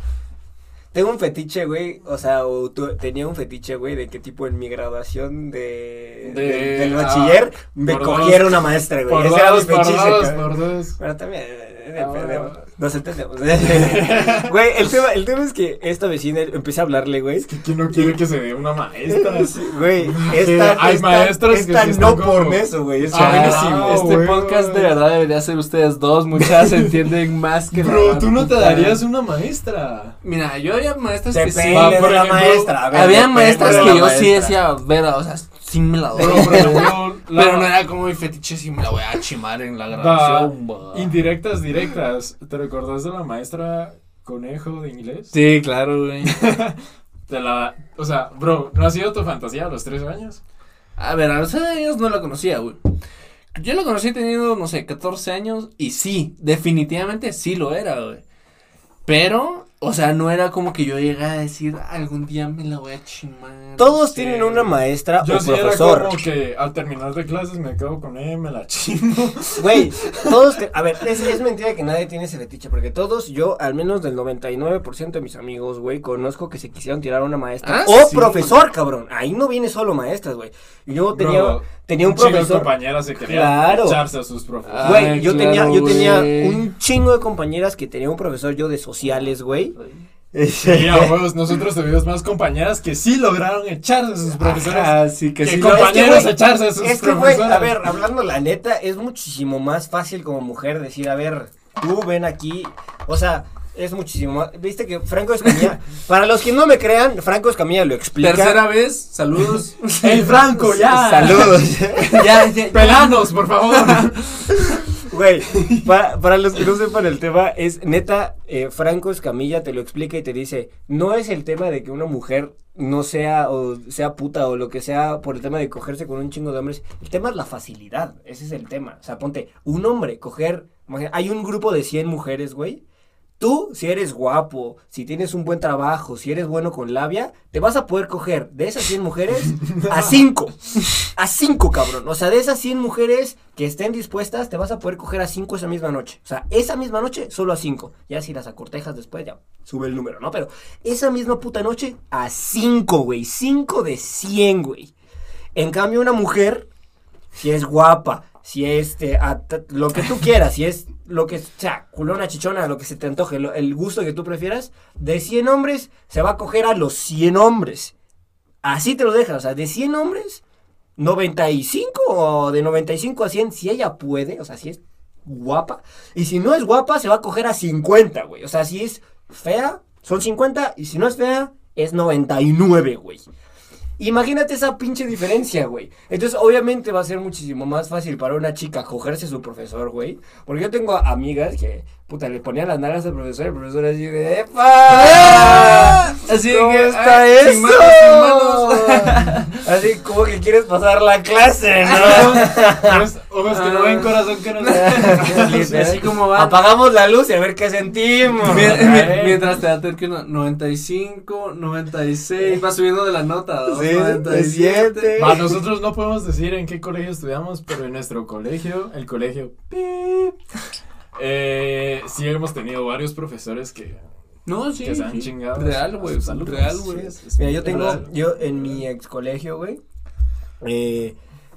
[SPEAKER 1] Tengo un fetiche, güey. O sea, o tu- tenía un fetiche, güey, de que tipo en mi graduación de,
[SPEAKER 3] De-
[SPEAKER 1] de- del
[SPEAKER 3] ah,
[SPEAKER 1] bachiller me
[SPEAKER 3] por
[SPEAKER 1] cogiera
[SPEAKER 3] dos.
[SPEAKER 1] una maestra, güey. Ese era mi
[SPEAKER 3] dos, por
[SPEAKER 1] fetiche,
[SPEAKER 3] dos, por dos.
[SPEAKER 1] Bueno, también eh,
[SPEAKER 3] Ah.
[SPEAKER 1] Nos entendemos. Güey, el tema, el tema es que esta vecina empecé a hablarle, güey.
[SPEAKER 3] Es que ¿quién no quiere que se dé una maestra?
[SPEAKER 1] Sí, Güey, esta,
[SPEAKER 3] Hay
[SPEAKER 1] esta,
[SPEAKER 3] maestras que
[SPEAKER 1] esta
[SPEAKER 3] sí
[SPEAKER 1] no
[SPEAKER 3] como-
[SPEAKER 1] por eso, güey. Es
[SPEAKER 3] Ah,
[SPEAKER 1] buenísimo.
[SPEAKER 2] este
[SPEAKER 3] güey.
[SPEAKER 2] podcast de verdad debería ser ustedes dos, muchas se entienden más que
[SPEAKER 3] Bro, tú no te darías una maestra.
[SPEAKER 2] Mira, yo había maestras que sí.
[SPEAKER 1] De
[SPEAKER 3] por
[SPEAKER 1] la
[SPEAKER 3] ejemplo,
[SPEAKER 1] maestra. ver,
[SPEAKER 2] Había maestras que yo sí decía, vera, o sea, sí me la doy.
[SPEAKER 3] La-
[SPEAKER 2] Pero no era como mi fetiche, sí me la voy a chimar en la
[SPEAKER 3] Va,
[SPEAKER 2] grabación. va.
[SPEAKER 3] indirectas, directas. ¿Te recordás de la maestra conejo de inglés?
[SPEAKER 2] Sí, claro, güey.
[SPEAKER 3] De la, o sea, bro, ¿no ha sido tu fantasía a los 13 años?
[SPEAKER 2] A ver, a los años no la conocía, güey. Yo la conocí teniendo, no sé, 14 años y sí, definitivamente sí lo era, güey. Pero, o sea, no era como que yo llegara a decir, algún día me la voy a chimar.
[SPEAKER 1] Todos
[SPEAKER 3] Sí.
[SPEAKER 1] tienen una maestra
[SPEAKER 3] Yo
[SPEAKER 1] o
[SPEAKER 3] sí era
[SPEAKER 1] profesor.
[SPEAKER 3] como que al terminar de clases me quedo con ella y me la chingo.
[SPEAKER 1] Güey, todos, te- a ver, es, es mentira que nadie tiene ese fetiche, porque todos, yo, al menos del 99% de mis amigos, güey, conozco que se quisieron tirar a una maestra.
[SPEAKER 2] Ah,
[SPEAKER 1] o
[SPEAKER 2] sí.
[SPEAKER 1] profesor, cabrón. Ahí no viene solo maestras, güey. Yo tenía,
[SPEAKER 3] Bro,
[SPEAKER 1] tenía un
[SPEAKER 3] chingo de
[SPEAKER 1] profesor.
[SPEAKER 3] compañeras se querían
[SPEAKER 1] Claro.
[SPEAKER 3] echarse a sus profesores.
[SPEAKER 1] Güey, yo
[SPEAKER 2] claro,
[SPEAKER 1] tenía, yo tenía un chingo de compañeras que tenía un profesor yo de sociales, güey.
[SPEAKER 3] Huevos, nosotros tuvimos más compañeras que sí lograron echarse a sus profesores.
[SPEAKER 1] Ajá, sí, que
[SPEAKER 3] que
[SPEAKER 1] sí.
[SPEAKER 3] compañeros
[SPEAKER 1] Es que, güey,
[SPEAKER 3] echarse a sus
[SPEAKER 1] Es que, güey,
[SPEAKER 3] profesoras.
[SPEAKER 1] a ver, hablando la neta, es muchísimo más fácil como mujer decir, a ver, tú ven aquí, o sea, es muchísimo más, viste que Franco Escamilla, para los que no me crean, Franco Escamilla lo explica.
[SPEAKER 2] Tercera vez, saludos.
[SPEAKER 3] ¡El Franco, ya!
[SPEAKER 1] Saludos.
[SPEAKER 2] ya, ya,
[SPEAKER 3] ¡Pelanos, por favor!
[SPEAKER 1] Güey, pa- para los que no sepan el tema, es neta, eh, Franco Escamilla te lo explica y te dice, no es el tema de que una mujer no sea o sea puta o lo que sea por el tema de cogerse con un chingo de hombres, el tema es la facilidad, ese es el tema. O sea, ponte, un hombre coger, hay un grupo de 100 mujeres, güey. Tú, si eres guapo, si tienes un buen trabajo, si eres bueno con labia, te vas a poder coger de esas 100 mujeres a 5. A 5, cabrón. O sea, de esas 100 mujeres que estén dispuestas, te vas a poder coger a 5 esa misma noche. O sea, esa misma noche, solo a 5. Ya si las acortejas después, ya sube el número, ¿no? Pero esa misma puta noche, a 5, güey. 5 de 100, güey. En cambio, una mujer, si es guapa, si es este, lo que tú quieras, si es lo que sea, culona, chichona, lo que se te antoje, lo- el gusto que tú prefieras, de 100 hombres, se va a coger a los 100 hombres. Así te lo dejas, o sea, de 100 hombres, 95 o de 95 a 100, si ella puede, o sea, si es guapa, y si no es guapa, se va a coger a 50, güey. O sea, si es fea, son 50, y si no es fea, es 99, güey. Imagínate esa pinche diferencia, güey. Entonces, obviamente va a ser muchísimo más fácil para una chica cogerse a su profesor, güey. Porque yo tengo amigas que, puta, le ponían las nalgas al profesor y el profesor así de ¡Epa!
[SPEAKER 2] Así
[SPEAKER 1] ¿Cómo
[SPEAKER 2] que,
[SPEAKER 1] está
[SPEAKER 2] ay,
[SPEAKER 1] eso?
[SPEAKER 2] sin manos, sin manos.
[SPEAKER 1] así como que quieres pasar la clase, ¿no?
[SPEAKER 3] Ojos- Ojos que no ven, corazón que no
[SPEAKER 2] Así como va.
[SPEAKER 1] Apagamos la luz y a ver qué sentimos.
[SPEAKER 2] Mientras te da que no- 95, 96, va subiendo de la nota. ¿no?
[SPEAKER 1] Sí,
[SPEAKER 2] 97.
[SPEAKER 3] Va, nosotros no podemos decir en qué colegio estudiamos, pero en nuestro colegio, el colegio, pip, eh, sí hemos tenido varios profesores que,
[SPEAKER 2] No, sí.
[SPEAKER 3] que se han
[SPEAKER 2] sí.
[SPEAKER 3] chingado.
[SPEAKER 2] Real,
[SPEAKER 3] a
[SPEAKER 2] güey. Real, güey.
[SPEAKER 3] Sí,
[SPEAKER 1] Mira, yo tengo,
[SPEAKER 3] real.
[SPEAKER 1] yo en mi ex colegio, güey, eh,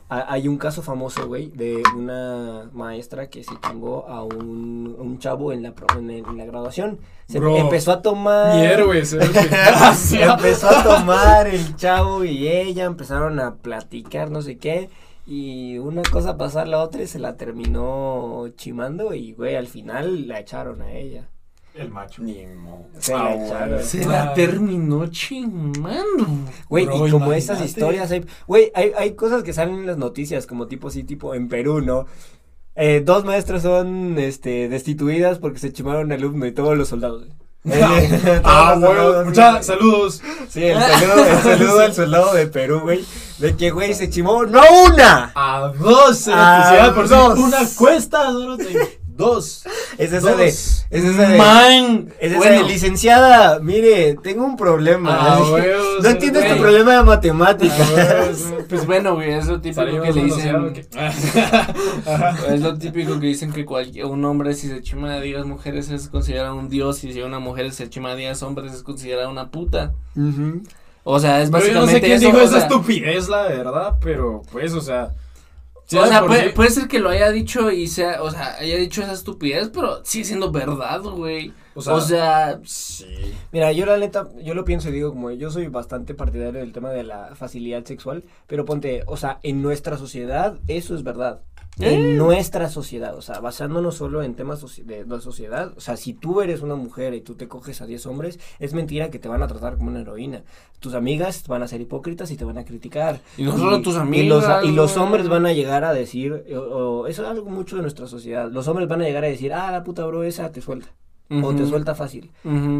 [SPEAKER 1] ha- hay un caso famoso, güey, de una maestra que se chingó a un, un chavo en la, pro- en, el- en la graduación. Se
[SPEAKER 3] Bro,
[SPEAKER 1] empezó a tomar... Empezó a tomar el chavo y ella empezaron a platicar, no sé qué. Y una cosa pasó a la otra y se la terminó chimando y, güey, al final la echaron a ella.
[SPEAKER 4] El macho.
[SPEAKER 3] Ni mo-
[SPEAKER 1] Se la
[SPEAKER 3] Ah,
[SPEAKER 1] echaron.
[SPEAKER 3] güey.
[SPEAKER 2] Se la terminó chingando.
[SPEAKER 1] Güey,
[SPEAKER 3] Bro,
[SPEAKER 1] y como esas
[SPEAKER 3] imagínate.
[SPEAKER 1] historias, hay, güey, hay, hay cosas que salen en las noticias, como tipo así, tipo en Perú, ¿no? Eh, dos maestras son, este, destituidas porque se chimaron al alumno y todos los soldados. Eh,
[SPEAKER 3] Ah,
[SPEAKER 1] sí.
[SPEAKER 3] saludos.
[SPEAKER 1] Sí, el saludo, el saludo al soldado de Perú, güey, de que, güey, se chimó, ¡no una!
[SPEAKER 3] A dos,
[SPEAKER 1] A
[SPEAKER 3] por
[SPEAKER 1] dos.
[SPEAKER 3] una cuesta, solo te- dos.
[SPEAKER 1] Es esa
[SPEAKER 3] Dos.
[SPEAKER 1] de, es esa de,
[SPEAKER 2] Man.
[SPEAKER 1] es esa
[SPEAKER 2] Bueno,
[SPEAKER 1] de, licenciada, mire, tengo un problema.
[SPEAKER 3] Ah, huevos,
[SPEAKER 1] no entiendo este
[SPEAKER 2] güey.
[SPEAKER 1] problema de matemáticas.
[SPEAKER 3] Ah,
[SPEAKER 2] Pues bueno, güey, es lo típico
[SPEAKER 3] Salimos
[SPEAKER 2] que le dicen. Es lo típico que dicen que cualquier, un hombre si se chima a 10 mujeres es considerado un dios y si una mujer se chima a 10 hombres es considerada una puta. O sea, es
[SPEAKER 3] Pero yo no
[SPEAKER 2] básicamente
[SPEAKER 3] sé quién
[SPEAKER 2] eso.
[SPEAKER 3] dijo
[SPEAKER 2] o
[SPEAKER 3] esa
[SPEAKER 2] sea,
[SPEAKER 3] estupidez, la verdad, pero pues, o sea. Sí,
[SPEAKER 2] o sea, puede, puede ser que lo haya dicho y sea, o sea, haya dicho esa estupidez, pero sigue siendo verdad, güey.
[SPEAKER 3] O sea,
[SPEAKER 2] O sea,
[SPEAKER 3] sí.
[SPEAKER 1] Mira, yo la neta, yo lo pienso y digo como yo soy bastante partidario del tema de la facilidad sexual, pero ponte, o sea, en nuestra sociedad eso es verdad.
[SPEAKER 2] Eh.
[SPEAKER 1] En nuestra sociedad, o sea, basándonos solo en temas de la sociedad, o sea, si tú eres una mujer y tú te coges a 10 hombres, es mentira que te van a tratar como una heroína. Tus amigas van a ser hipócritas y te van a criticar.
[SPEAKER 2] Y no solo tus
[SPEAKER 1] Y los,
[SPEAKER 2] amigas,
[SPEAKER 1] y los hombres van a llegar a decir, o- o- eso es algo mucho de nuestra sociedad, los hombres van a llegar a decir, ah, la puta bro esa te suelta, o te suelta fácil.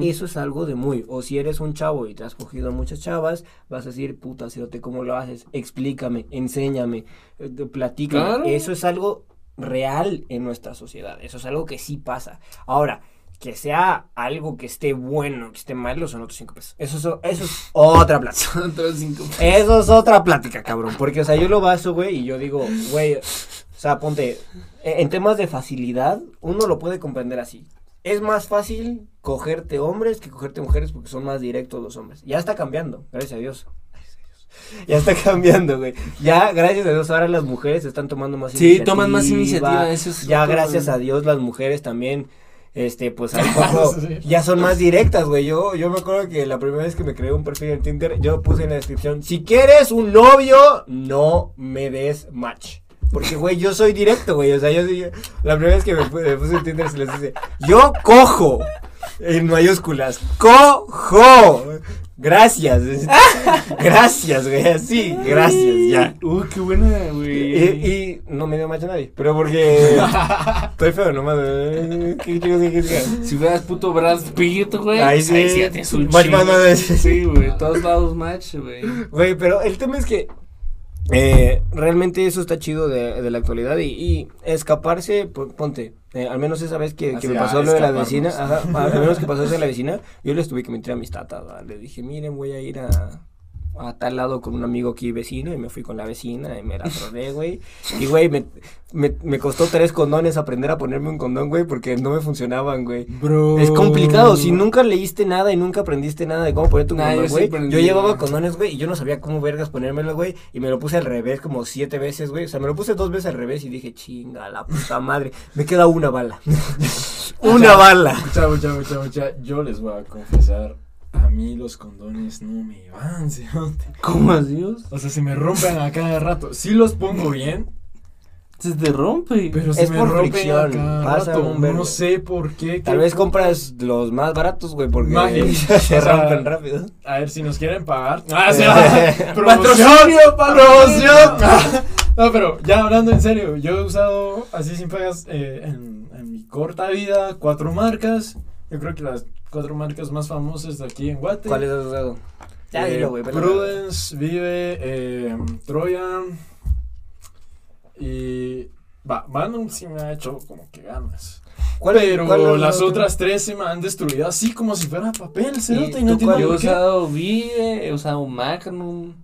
[SPEAKER 1] Eso es algo de muy. O si eres un chavo y te has cogido a muchas chavas, vas a decir, puta, cerote, ¿cómo lo haces? Explícame, enséñame, eh, platícame.
[SPEAKER 2] Claro.
[SPEAKER 1] Eso es algo real en nuestra sociedad. Eso es algo que sí pasa. Ahora, que sea algo que esté bueno, que esté malo, son otros cinco pesos. Eso es, eso es otra plática.
[SPEAKER 2] Otros cinco.
[SPEAKER 1] Eso es otra plática, cabrón. Porque, o sea, yo lo baso, güey, y yo digo, güey, o sea, ponte, en en temas de facilidad, uno lo puede comprender así. Es más fácil cogerte hombres que cogerte mujeres porque son más directos los hombres. Ya está cambiando, gracias a Dios. Gracias a Dios. Ya está cambiando, güey. Ya, gracias a Dios, ahora las mujeres están tomando más
[SPEAKER 2] Sí, toman más iniciativa, eso es
[SPEAKER 1] Ya, gracias a Dios, las mujeres también este, pues a poco
[SPEAKER 3] Sí.
[SPEAKER 1] ya son más directas, güey. Yo, yo me acuerdo que la primera vez que me creé un perfil en Tinder, yo puse en la descripción, si quieres un novio, no me des match. Porque, güey, yo soy directo, güey. O sea, yo, yo- la primera vez que me, pu- me puse en Tinder se les dice, yo cojo. En mayúsculas, cojo. Gracias. Gracias, güey. Así, gracias, ya.
[SPEAKER 2] Uh, qué buena, güey.
[SPEAKER 1] y no me dio match a nadie. Pero porque estoy feo nomás. ¿Qué chicos qué quieres?
[SPEAKER 2] Si fueras puto Brad Pitt, güey.
[SPEAKER 1] Ahí sí.
[SPEAKER 2] Ahí sí ya tienes un
[SPEAKER 1] Match.
[SPEAKER 2] Sí, güey. Todos lados match, güey.
[SPEAKER 1] Güey, pero el tema es que eh, realmente eso está chido de, de la actualidad y, y escaparse, po- ponte, eh, al menos esa vez que, me pasó lo de la vecina, ajá, al menos que pasó eso de la vecina, yo les tuve que mentir a mis tatas, ¿va? le dije, miren, voy a ir a, a tal lado con un amigo aquí vecino y me fui con la vecina y me la troné, güey, y güey, me, me, me costó tres condones aprender a ponerme un condón, güey, porque no me funcionaban, güey.
[SPEAKER 3] Bro.
[SPEAKER 1] Es complicado, si nunca leíste nada y nunca aprendiste nada de cómo poner tu
[SPEAKER 2] Nah,
[SPEAKER 1] condón, güey. Yo llevaba condones, güey, y yo no sabía cómo vergas ponérmelo, güey, y me lo puse al revés como siete veces, güey. O sea, me lo puse dos veces al revés y dije, chinga, la puta madre, me queda una bala. una bala.
[SPEAKER 3] Mucha, mucha, mucha, mucha. Yo les voy a confesar. A mí los condones no me van, cerote.
[SPEAKER 2] ¿Cómo así?
[SPEAKER 3] O sea, se me rompen a cada rato. Sí los pongo bien,
[SPEAKER 2] Se te rompe.
[SPEAKER 3] pero se
[SPEAKER 1] Es
[SPEAKER 3] me
[SPEAKER 1] por
[SPEAKER 3] rompen
[SPEAKER 1] fricción,
[SPEAKER 3] a cada
[SPEAKER 1] pasa
[SPEAKER 3] rato.
[SPEAKER 1] un.
[SPEAKER 3] No sé por qué.
[SPEAKER 1] Tal
[SPEAKER 3] qué-
[SPEAKER 1] vez compras los más baratos, güey, porque se
[SPEAKER 3] O sea,
[SPEAKER 1] rompen rápido.
[SPEAKER 3] A ver si nos quieren pagar. Ah, sí,
[SPEAKER 2] Patrocinio,
[SPEAKER 3] promoción. No, pero ya hablando en serio, yo he usado así sin pagas eh, en, en mi corta vida cuatro marcas. Yo creo que las cuatro marcas más famosas de aquí en Guate.
[SPEAKER 1] ¿Cuáles has usado? Ya
[SPEAKER 3] Eh,
[SPEAKER 1] dilo, güey.
[SPEAKER 3] Prudence, Vive, eh, Troyan y Va, Banum sí me ha hecho como que ganas.
[SPEAKER 1] ¿Cuál-
[SPEAKER 3] Pero
[SPEAKER 1] cuál
[SPEAKER 3] las
[SPEAKER 1] otra?
[SPEAKER 3] otras tres se me han destruido así como si fuera papel, cerote, y, no
[SPEAKER 1] cuál?
[SPEAKER 2] Yo he usado Vive, he usado Magnum.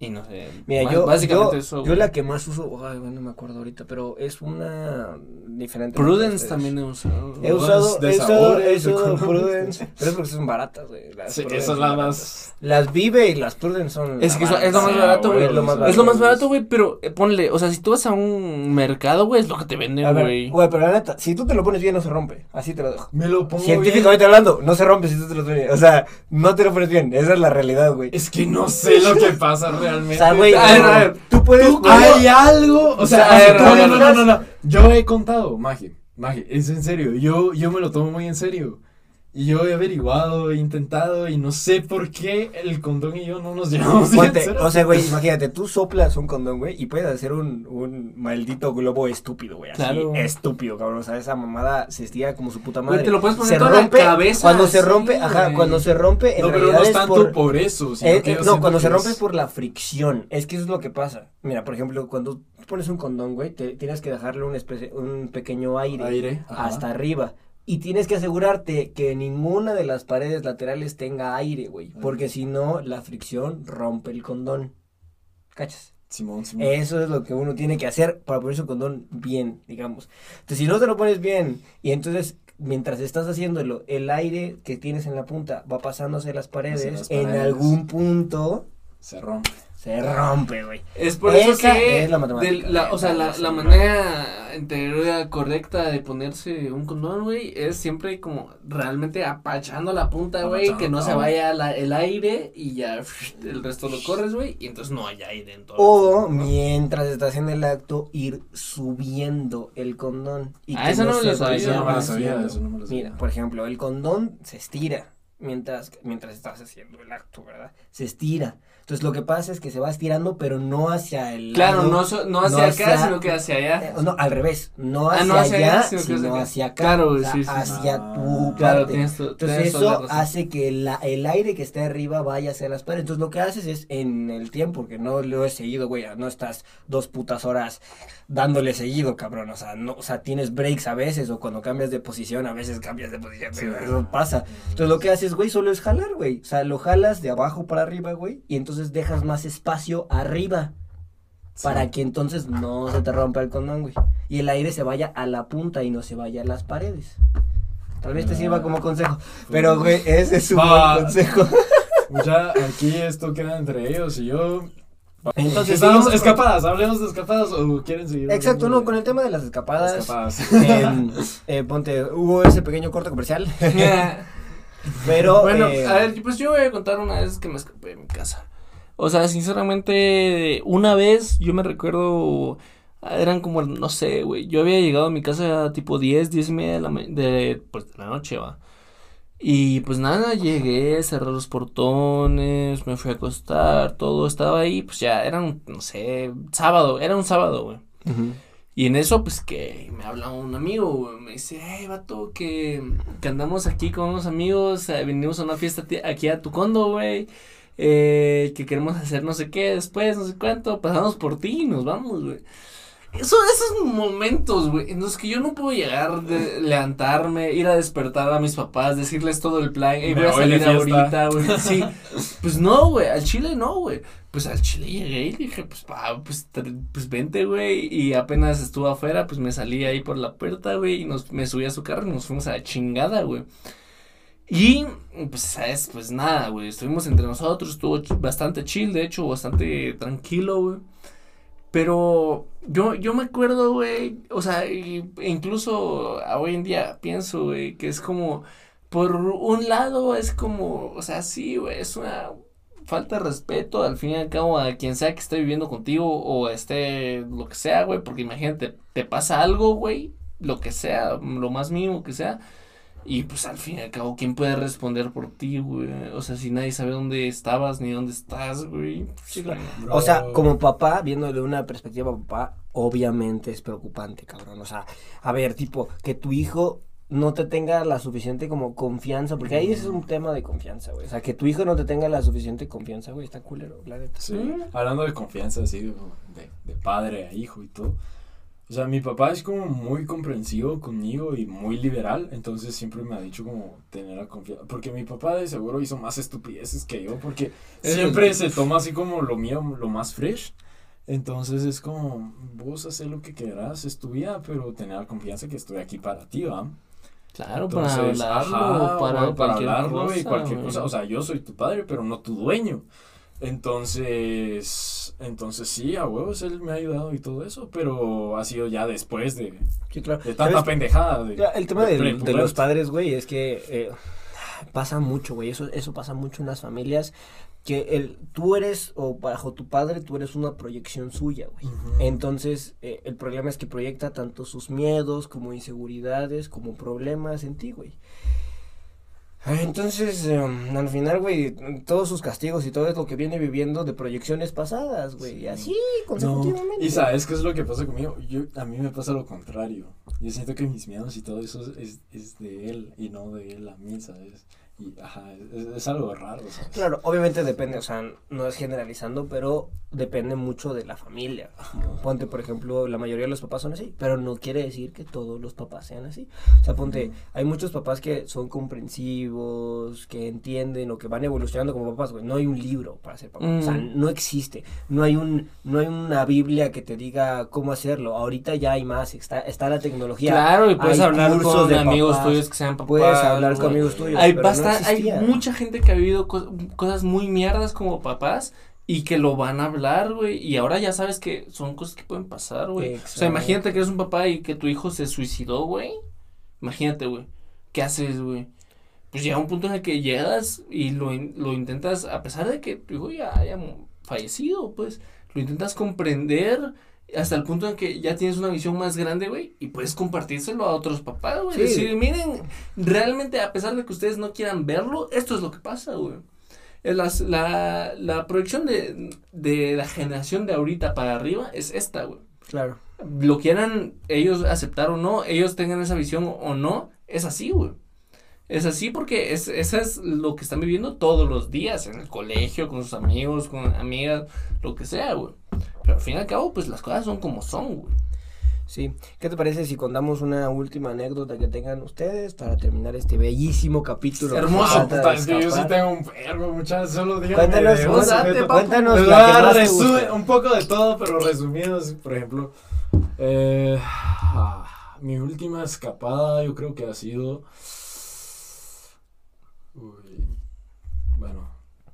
[SPEAKER 2] Y no sé.
[SPEAKER 1] Mira, yo,
[SPEAKER 2] básicamente
[SPEAKER 1] yo,
[SPEAKER 2] eso.
[SPEAKER 1] yo
[SPEAKER 2] güey.
[SPEAKER 1] la que más uso, ay, güey, no me acuerdo ahorita, pero es una diferente.
[SPEAKER 2] Prudence también he usado.
[SPEAKER 1] He usado,
[SPEAKER 3] de
[SPEAKER 1] he usado, he usado. Prudence, pero es porque son baratas, güey. las
[SPEAKER 3] Sí,
[SPEAKER 1] Prudence
[SPEAKER 3] esa es
[SPEAKER 1] son
[SPEAKER 3] la
[SPEAKER 1] baratas.
[SPEAKER 3] más.
[SPEAKER 1] Las Vive y las Prudence son.
[SPEAKER 2] Es que es lo más barato, güey.
[SPEAKER 1] Es lo más
[SPEAKER 2] Es lo más
[SPEAKER 1] barato.
[SPEAKER 2] güey, pero eh, ponle, o sea, si tú vas a un mercado, güey, es lo que te venden, güey.
[SPEAKER 1] güey, pero la neta, si tú te lo pones bien, no se rompe. Así te lo dejo.
[SPEAKER 3] Me lo pongo
[SPEAKER 1] Científicamente hablando, no se rompe si tú te lo pones bien. O sea, no te lo pones bien. Esa es la realidad, güey.
[SPEAKER 3] Es que no sé lo que pasa realmente.
[SPEAKER 1] O sea, güey,
[SPEAKER 3] A ver, a ver,
[SPEAKER 1] tú puedes.
[SPEAKER 3] ¿Tú- hay algo. O sea,
[SPEAKER 2] a ver,
[SPEAKER 3] no, no, no, no. Yo he contado, Magi, Magi, es en serio. Yo, yo me lo tomo muy en serio. Y yo he averiguado, he intentado y no sé por qué el condón y yo no nos llevamos bien.
[SPEAKER 1] O sea, güey, imagínate, tú soplas un condón, güey, y puedes hacer un, un maldito globo estúpido, güey. Así,
[SPEAKER 2] Claro.
[SPEAKER 1] estúpido, cabrón. O sea, esa mamada se estira como su puta
[SPEAKER 2] Güey,
[SPEAKER 1] madre.
[SPEAKER 2] te lo puedes poner
[SPEAKER 1] se
[SPEAKER 2] toda la
[SPEAKER 1] rompe,
[SPEAKER 2] cabeza
[SPEAKER 1] Cuando se rompe, ajá,
[SPEAKER 2] güey.
[SPEAKER 1] cuando se rompe, en
[SPEAKER 3] no, pero no es tanto
[SPEAKER 1] por...
[SPEAKER 3] por, eso. Sino
[SPEAKER 1] eh,
[SPEAKER 3] que
[SPEAKER 1] eh, no, cuando se rompe
[SPEAKER 3] es-
[SPEAKER 1] por la fricción. Es que eso es lo que pasa. Mira, por ejemplo, cuando pones un condón, güey, te, tienes que dejarle un, especie, un pequeño aire,
[SPEAKER 3] Aire. ajá.
[SPEAKER 1] hasta arriba. Y tienes que asegurarte que ninguna de las paredes laterales tenga aire, güey. Porque si no, la fricción rompe el condón. ¿Cachas?
[SPEAKER 3] Simón, Simón.
[SPEAKER 1] Eso es lo que uno tiene que hacer para poner su condón bien, digamos. Entonces, si no te lo pones bien y entonces mientras estás haciéndolo, el aire que tienes en la punta va pasándose las paredes,
[SPEAKER 3] las
[SPEAKER 1] en
[SPEAKER 3] paredes.
[SPEAKER 1] algún punto
[SPEAKER 3] Se rompe.
[SPEAKER 1] Se rompe, güey.
[SPEAKER 2] Es por eso que
[SPEAKER 1] es la matemática,
[SPEAKER 2] la- o sea, la, manera en teoría correcta de ponerse un condón, güey, es siempre como realmente apachando la punta, güey, que no se vaya la- el aire y ya el resto lo corres, güey, y entonces no hay aire en todo.
[SPEAKER 1] O mientras estás en el acto, ir subiendo el condón. Y
[SPEAKER 2] Ah,
[SPEAKER 1] que
[SPEAKER 2] eso no me lo sabía.
[SPEAKER 3] Eso no me lo sabía, eso no me lo sabía.
[SPEAKER 1] Mira, por ejemplo, el condón se estira mientras, mientras estás haciendo el acto, ¿verdad? Se estira. Entonces lo que pasa es que se va estirando, pero no hacia el
[SPEAKER 2] Claro,
[SPEAKER 1] lado-
[SPEAKER 2] no, so- no hacia
[SPEAKER 1] no
[SPEAKER 2] acá,
[SPEAKER 1] hacia-
[SPEAKER 2] sino que hacia allá.
[SPEAKER 1] eh, no, al revés, no
[SPEAKER 2] Ah,
[SPEAKER 1] hacia,
[SPEAKER 2] no hacia
[SPEAKER 1] allá,
[SPEAKER 2] allá, sino que
[SPEAKER 1] sino
[SPEAKER 2] hacia
[SPEAKER 1] hacia,
[SPEAKER 2] acá. Claro,
[SPEAKER 1] o sea,
[SPEAKER 2] sí, sí.
[SPEAKER 1] hacia
[SPEAKER 3] Ah,
[SPEAKER 1] tu
[SPEAKER 2] Claro,
[SPEAKER 1] parte.
[SPEAKER 2] tienes, to-
[SPEAKER 1] Entonces
[SPEAKER 2] tienes
[SPEAKER 1] eso hace que la, el aire que esté arriba vaya hacia las paredes. Entonces lo que haces es en el tiempo, que no lo he seguido, güey, no estás dos putas horas dándole seguido, cabrón. O sea, no, o sea, tienes breaks a veces o cuando cambias de posición, a veces cambias de posición.
[SPEAKER 3] Sí.
[SPEAKER 1] Eso pasa. Entonces lo que haces, güey, solo es jalar, güey. O sea, lo jalas de abajo para arriba, güey, y entonces dejas más espacio arriba para que entonces no se te rompa el condón, güey. Y el aire se vaya a la punta y no se vaya a las paredes. Tal vez te sirva como consejo. Pero, güey, ese es un buen consejo.
[SPEAKER 3] Ya aquí esto queda entre ellos y yo.
[SPEAKER 1] Entonces,
[SPEAKER 3] Estamos escapadas, hablemos de escapadas o quieren seguir.
[SPEAKER 1] Exacto, no, con el tema de las escapadas.
[SPEAKER 3] escapadas.
[SPEAKER 1] eh, ponte, hubo ese pequeño corte comercial, pero.
[SPEAKER 2] bueno,
[SPEAKER 1] eh,
[SPEAKER 2] a ver, pues yo voy a contar una vez que me escapé de mi casa. O sea, sinceramente, una vez yo me recuerdo, eran como, no sé, güey, yo había llegado a mi casa tipo 10, 10 y media de la, de, pues, de la noche, va. Y pues nada, llegué, cerré los portones, me fui a acostar, todo estaba ahí, pues ya, era un, no sé, sábado, era un sábado, güey. Y en eso, pues que me habla un amigo, güey, me dice, hey, vato, que, que andamos aquí con unos amigos, eh, venimos a una fiesta aquí a tu condo, güey, eh, que queremos hacer no sé qué después, no sé cuánto, pasamos por ti y nos vamos, güey. Eso, esos momentos, güey, en los que yo no puedo llegar, de levantarme, ir a despertar a mis papás, decirles todo el plan, hey, voy a salir
[SPEAKER 3] fiesta".
[SPEAKER 2] ahorita, güey, sí. Pues no, güey, al chile no, güey. Pues al chile llegué y dije, pues, pa, pues, pues vente, güey. Y apenas estuvo afuera, pues me salí ahí por la puerta, güey. Y nos, me subí a su carro y nos fuimos a la chingada, güey. Y, pues, ¿sabes? Pues nada, güey. Estuvimos entre nosotros, estuvo bastante chill, de hecho, bastante tranquilo, güey. Pero yo, yo me acuerdo, güey, o sea, incluso hoy en día pienso, güey, que es como, por un lado es como, o sea, sí, güey, es una falta de respeto al fin y al cabo a quien sea que esté viviendo contigo o esté lo que sea, güey, porque imagínate, te pasa algo, güey, lo que sea, lo más mínimo que sea, y pues al fin y al cabo, ¿quién puede responder por ti, güey? O sea, si nadie sabe dónde estabas ni dónde estás, güey.
[SPEAKER 1] Claro. O sea, como papá, viéndole una perspectiva papá, obviamente es preocupante, cabrón. O sea, a ver, tipo, que tu hijo no te tenga la suficiente como confianza, porque ahí es un tema de confianza, güey. O sea, que tu hijo no te tenga la suficiente confianza, güey, está culero, la neta.
[SPEAKER 3] Sí, hablando de confianza, así, de, de padre a hijo y todo. O sea, mi papá es como muy comprensivo conmigo y muy liberal, entonces siempre me ha dicho como tener la confianza. Porque mi papá de seguro hizo más estupideces que yo, porque siempre se toma así como lo mío, lo más fresh. Entonces es como, vos haces lo que quieras, es tu vida, pero tener la confianza que estoy aquí para ti, ¿va?
[SPEAKER 2] Claro,
[SPEAKER 3] Entonces,
[SPEAKER 2] para hablarlo,
[SPEAKER 3] ajá,
[SPEAKER 2] para,
[SPEAKER 3] para
[SPEAKER 2] cualquier
[SPEAKER 3] hablarlo y
[SPEAKER 2] cosa,
[SPEAKER 3] cualquier
[SPEAKER 2] güey.
[SPEAKER 3] cosa. O sea, yo soy tu padre, pero no tu dueño. Entonces, entonces sí, a huevos él me ha ayudado y todo eso, pero ha sido ya después de,
[SPEAKER 1] Sí, claro.
[SPEAKER 3] de tanta
[SPEAKER 1] ¿Sabes?
[SPEAKER 3] pendejada. De,
[SPEAKER 1] El tema
[SPEAKER 3] de
[SPEAKER 1] de, los padres, güey, es que eh, pasa mucho, güey. Eso, eso pasa mucho en las familias. Que el, tú eres, o bajo tu padre, tú eres una proyección suya, güey. Entonces, eh, el problema es que proyecta tanto sus miedos, como inseguridades, como problemas en ti, güey. Ah, Entonces, em, al final, güey, todos sus castigos y todo es lo que viene viviendo de proyecciones pasadas, güey. Y
[SPEAKER 3] Sí.
[SPEAKER 1] así,
[SPEAKER 3] No,
[SPEAKER 1] consecutivamente.
[SPEAKER 3] y sabes qué es lo que pasa conmigo. Yo, a mí me pasa lo contrario. Yo siento que mis miedos y todo eso es, es de él y no de él a mí, ¿sabes? Y ajá, es, es algo raro, ¿sabes?
[SPEAKER 1] Claro, obviamente depende, o sea, no es generalizando, pero depende mucho de la familia. Ponte, por ejemplo, la mayoría de los papás son así, pero no quiere decir que todos los papás sean así. O sea, ponte, hay muchos papás que son comprensivos, que entienden o que van evolucionando como papás, güey. No hay un libro para ser papá, o sea,
[SPEAKER 2] Mm.
[SPEAKER 1] no existe. No hay un no hay una Biblia que te diga cómo hacerlo. Ahorita ya hay más, está está la tecnología.
[SPEAKER 2] Claro, y puedes
[SPEAKER 1] hay
[SPEAKER 2] hablar con amigos
[SPEAKER 1] papás,
[SPEAKER 2] tuyos que sean papás.
[SPEAKER 1] Puedes hablar con amigos tuyos.
[SPEAKER 2] Hay,
[SPEAKER 1] pero no
[SPEAKER 2] hay mucha gente que ha vivido co- cosas muy mierdas como papás y que lo van a hablar, güey. Y ahora ya sabes que son cosas que pueden pasar, güey. O sea, imagínate que eres un papá y que tu hijo se suicidó, güey. Imagínate, güey. ¿Qué haces, güey? Pues llega un punto en el que llegas y lo, in- lo intentas, a pesar de que tu hijo ya haya fallecido, pues, lo intentas comprender hasta el punto en que ya tienes una visión más grande, güey, y puedes compartírselo a otros papás, güey.
[SPEAKER 1] Sí.
[SPEAKER 2] Decir, miren, realmente, a pesar de que ustedes no quieran verlo, esto es lo que pasa, güey. Es las- la, la proyección de, de la generación de ahorita para arriba es esta, güey
[SPEAKER 1] Claro.
[SPEAKER 2] lo quieran ellos aceptar o no, ellos tengan esa visión o no, es así, güey. Es así porque es, eso es lo que están viviendo todos los días, en el colegio, con sus amigos, con amigas, lo que sea, güey. Pero al fin y al cabo, pues las cosas son como son, güey.
[SPEAKER 1] Sí, ¿qué te parece si contamos una última anécdota que tengan ustedes para terminar este bellísimo capítulo? que
[SPEAKER 2] Hermoso,
[SPEAKER 3] puta, es que yo sí tengo un verbo, muchachos, solo díganme
[SPEAKER 1] Cuéntanos,
[SPEAKER 3] de
[SPEAKER 2] date,
[SPEAKER 1] cuéntanos la que
[SPEAKER 3] un poco de todo, pero resumidos, por ejemplo, eh, ah, mi última escapada yo creo que ha sido, uy, bueno,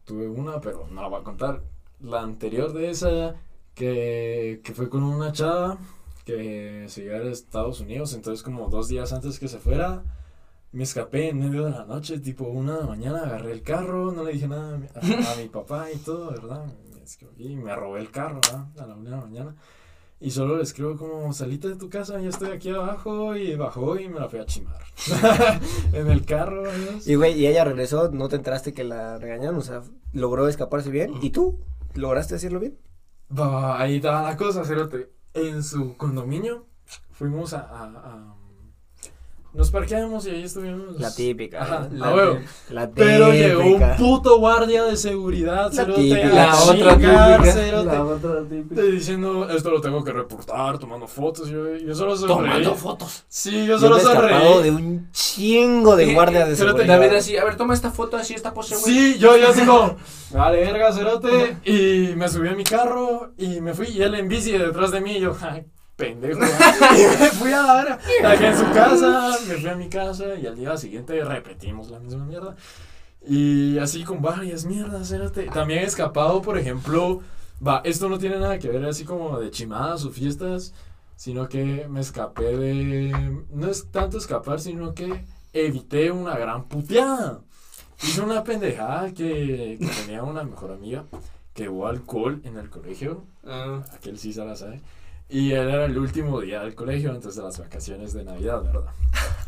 [SPEAKER 3] tuve una, pero no la voy a contar. la anterior de esa, que, que fue con una chava que se iba a Estados Unidos, entonces como dos días antes que se fuera, me escapé en medio de la noche, tipo una de la mañana, agarré el carro, no le dije nada a mi, a- a mi papá y todo, ¿verdad? Y me robé el carro, ¿verdad? A la una de la mañana. Y solo le escribo como, salite de tu casa, ya estoy aquí abajo, y bajó y me la fui a chimar. en el carro.
[SPEAKER 1] Y güey, y ella regresó, no te enteraste que la regañaron, o sea, logró escaparse bien. ¿Y tú? ¿Lograste hacerlo bien?
[SPEAKER 3] Va, ahí estaba la cosa, cerote. En su condominio fuimos a, a- a- nos parqueamos y ahí estuvimos.
[SPEAKER 1] La típica. La,
[SPEAKER 3] huevo.
[SPEAKER 1] la
[SPEAKER 3] Pero llegó un
[SPEAKER 1] típica.
[SPEAKER 3] puto guardia de seguridad,
[SPEAKER 1] La
[SPEAKER 3] cerote,
[SPEAKER 1] típica.
[SPEAKER 2] La otra típica.
[SPEAKER 3] cerote.
[SPEAKER 2] La otra típica.
[SPEAKER 3] Diciendo, esto lo tengo que reportar, tomando fotos. Yo, yo solo sonreí.
[SPEAKER 2] Tomando fotos.
[SPEAKER 3] Sí, yo
[SPEAKER 1] Yo
[SPEAKER 3] solo sonreí.
[SPEAKER 1] de un chingo de guardias de
[SPEAKER 3] pero te-
[SPEAKER 1] seguridad.
[SPEAKER 2] David así, a ver, toma esta foto, así esta pose, güey.
[SPEAKER 3] Sí, yo, yo así como, vale, verga, cerote. Y me subí a mi carro y me fui. Y él en bici detrás de mí. Y yo, ay, pendejo. y me fui a. La dejé en su casa, me fui a mi casa. Y al día siguiente repetimos la misma mierda. Y así con varias mierdas, cerote. También he escapado, por ejemplo. Va, esto no tiene nada que ver así como de chimadas o fiestas. Sino que me escapé de. No es tanto escapar, sino que evité una gran puteada. Hice una pendejada que, que tenía una mejor amiga que hubo alcohol en el colegio.
[SPEAKER 2] Ah.
[SPEAKER 3] Aquel sí se la sabe. Y él era el último día del colegio antes de las vacaciones de Navidad, ¿verdad?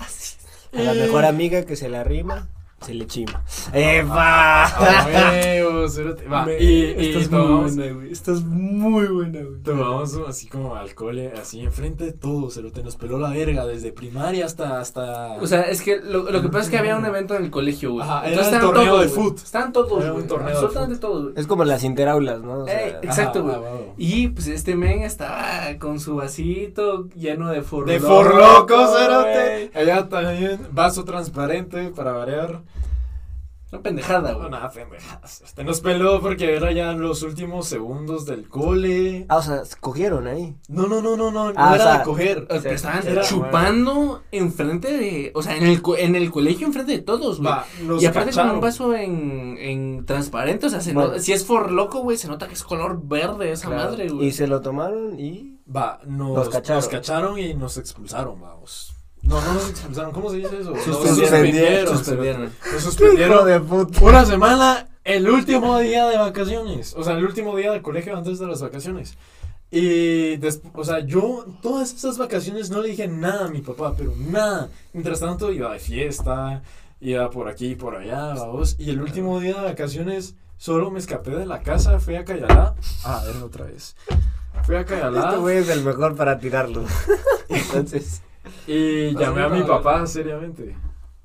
[SPEAKER 1] A la mejor amiga que se la rima, se le chima. ¡Epa!
[SPEAKER 3] A huevo, cerote. Va,
[SPEAKER 1] Me-
[SPEAKER 3] y, y
[SPEAKER 1] estás muy buena, güey. Estás muy buena, güey.
[SPEAKER 3] tomamos así como alcohol, eh, así enfrente de todos, cerote. Nos peló la verga desde primaria hasta. hasta...
[SPEAKER 2] O sea, es que lo, lo que pasa es que había un evento en el colegio, güey.
[SPEAKER 3] Ajá, era
[SPEAKER 2] Entonces
[SPEAKER 3] el
[SPEAKER 2] estaban
[SPEAKER 3] torneo
[SPEAKER 2] todos,
[SPEAKER 3] de fut.
[SPEAKER 2] Estaban todos,
[SPEAKER 3] Era un
[SPEAKER 2] güey.
[SPEAKER 3] torneo de
[SPEAKER 2] Absolutamente todos, güey.
[SPEAKER 1] Es como las interaulas, ¿no? O sea,
[SPEAKER 2] Ey,
[SPEAKER 3] Ajá,
[SPEAKER 2] exacto, güey.
[SPEAKER 3] va, va, va.
[SPEAKER 2] Y pues este men estaba con su vasito lleno de forlocos.
[SPEAKER 3] De forlocos, cerote. Allá también, vaso transparente para variar.
[SPEAKER 2] Una pendejada,
[SPEAKER 3] No,
[SPEAKER 2] güey.
[SPEAKER 3] nada, pendejadas. Este nos peló porque era ya los últimos segundos del cole.
[SPEAKER 1] Ah, o sea, cogieron ahí.
[SPEAKER 3] No, no, no, no, no, no
[SPEAKER 1] Ah, o
[SPEAKER 3] era
[SPEAKER 1] sea,
[SPEAKER 3] de coger.
[SPEAKER 2] Estaban
[SPEAKER 3] Era-
[SPEAKER 2] chupando enfrente de. O sea, en el, en el colegio enfrente de todos, güey. Y aparte con
[SPEAKER 3] cacharon.
[SPEAKER 2] un vaso en, en transparente, o sea, se
[SPEAKER 1] Bueno.
[SPEAKER 2] nota- si es forloco, güey, se nota que es color verde esa
[SPEAKER 1] Claro.
[SPEAKER 2] madre, güey.
[SPEAKER 1] Y se lo tomaron y.
[SPEAKER 3] Va, nos,
[SPEAKER 1] Nos cacharon.
[SPEAKER 3] nos cacharon y nos expulsaron, vamos. No, no nos expulsaron, ¿cómo se dice eso? Nos
[SPEAKER 1] Suspendieron.
[SPEAKER 2] Suspendieron.
[SPEAKER 1] Hijo
[SPEAKER 3] suspendieron
[SPEAKER 1] de puta.
[SPEAKER 3] una semana, el último día de vacaciones. O sea, el último día del colegio antes de las vacaciones. Y, o sea, yo todas esas vacaciones no le dije nada a mi papá, pero nada. Mientras tanto, iba de fiesta, iba por aquí y por allá, vamos. Y el último día de vacaciones, solo me escapé de la casa, fui a Cayalá. Ah, era otra vez. Fui a Cayalá
[SPEAKER 1] Este güey es el mejor para tirarlo. Entonces.
[SPEAKER 3] Y llamé a mi papá seriamente.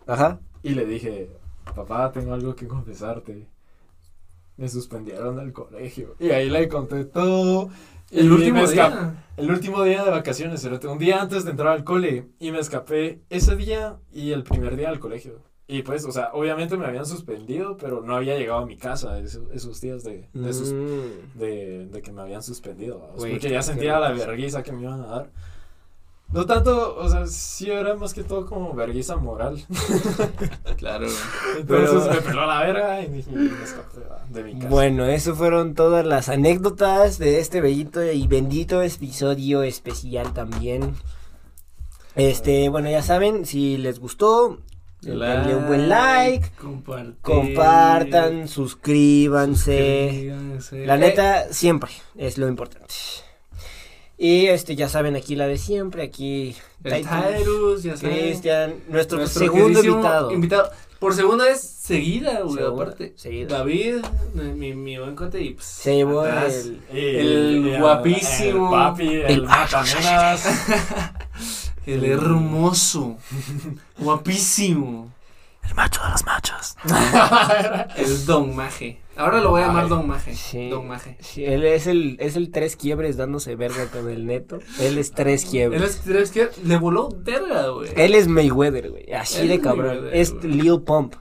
[SPEAKER 1] Ajá.
[SPEAKER 3] Y le dije, papá, tengo algo que confesarte. Me suspendieron del colegio. Y ahí le conté todo. Y
[SPEAKER 2] El
[SPEAKER 3] me
[SPEAKER 2] último día.
[SPEAKER 3] El último día de vacaciones, un día antes de entrar al cole. Y me escapé ese día y el primer día del colegio. Y pues, o sea, obviamente me habían suspendido, pero no había llegado a mi casa esos, esos días de, de, sus-
[SPEAKER 1] Mm.
[SPEAKER 3] de, de que me habían suspendido.
[SPEAKER 1] Güey,
[SPEAKER 3] porque ya sentía la
[SPEAKER 1] vergüenza
[SPEAKER 3] que me iban a dar. No tanto, o sea, sí era más que todo como vergüenza moral.
[SPEAKER 2] Claro.
[SPEAKER 3] Entonces
[SPEAKER 1] Pero-
[SPEAKER 3] me peló la verga y dije, me escapé de mi casa.
[SPEAKER 1] Bueno, eso fueron todas las anécdotas de este bellito y bendito episodio especial también. Este, bueno, ya saben, si les gustó, denle un buen like,
[SPEAKER 2] Compartir.
[SPEAKER 1] compartan, suscríbanse.
[SPEAKER 2] Suscríbanse.
[SPEAKER 1] La neta, siempre es lo importante. Y este, ya saben, aquí la de siempre, aquí
[SPEAKER 2] Tyrus, ya.
[SPEAKER 1] Cristian, nuestro,
[SPEAKER 2] Nuestro
[SPEAKER 1] segundo invitado.
[SPEAKER 2] invitado. Por segunda vez seguida, güey, aparte.
[SPEAKER 1] seguida.
[SPEAKER 2] David, mi, mi buen cuate, y pues.
[SPEAKER 1] Se llevó
[SPEAKER 2] atrás.
[SPEAKER 1] el...
[SPEAKER 2] Guapísimo.
[SPEAKER 3] El papi. El
[SPEAKER 2] hermoso. guapísimo.
[SPEAKER 3] El macho de los machos.
[SPEAKER 2] El Don Maje. Ahora lo voy a llamar
[SPEAKER 3] Ay,
[SPEAKER 2] Don Maje.
[SPEAKER 1] Sí.
[SPEAKER 2] Don Maje.
[SPEAKER 1] Sí, él es el, es el tres quiebres dándose verga con el neto. Él es tres
[SPEAKER 2] Él
[SPEAKER 1] quiebres.
[SPEAKER 2] es, es que le voló verga, güey.
[SPEAKER 1] Él es Mayweather, güey. Así
[SPEAKER 2] Él
[SPEAKER 1] de
[SPEAKER 2] es
[SPEAKER 1] cabrón. Es. Lil Pump.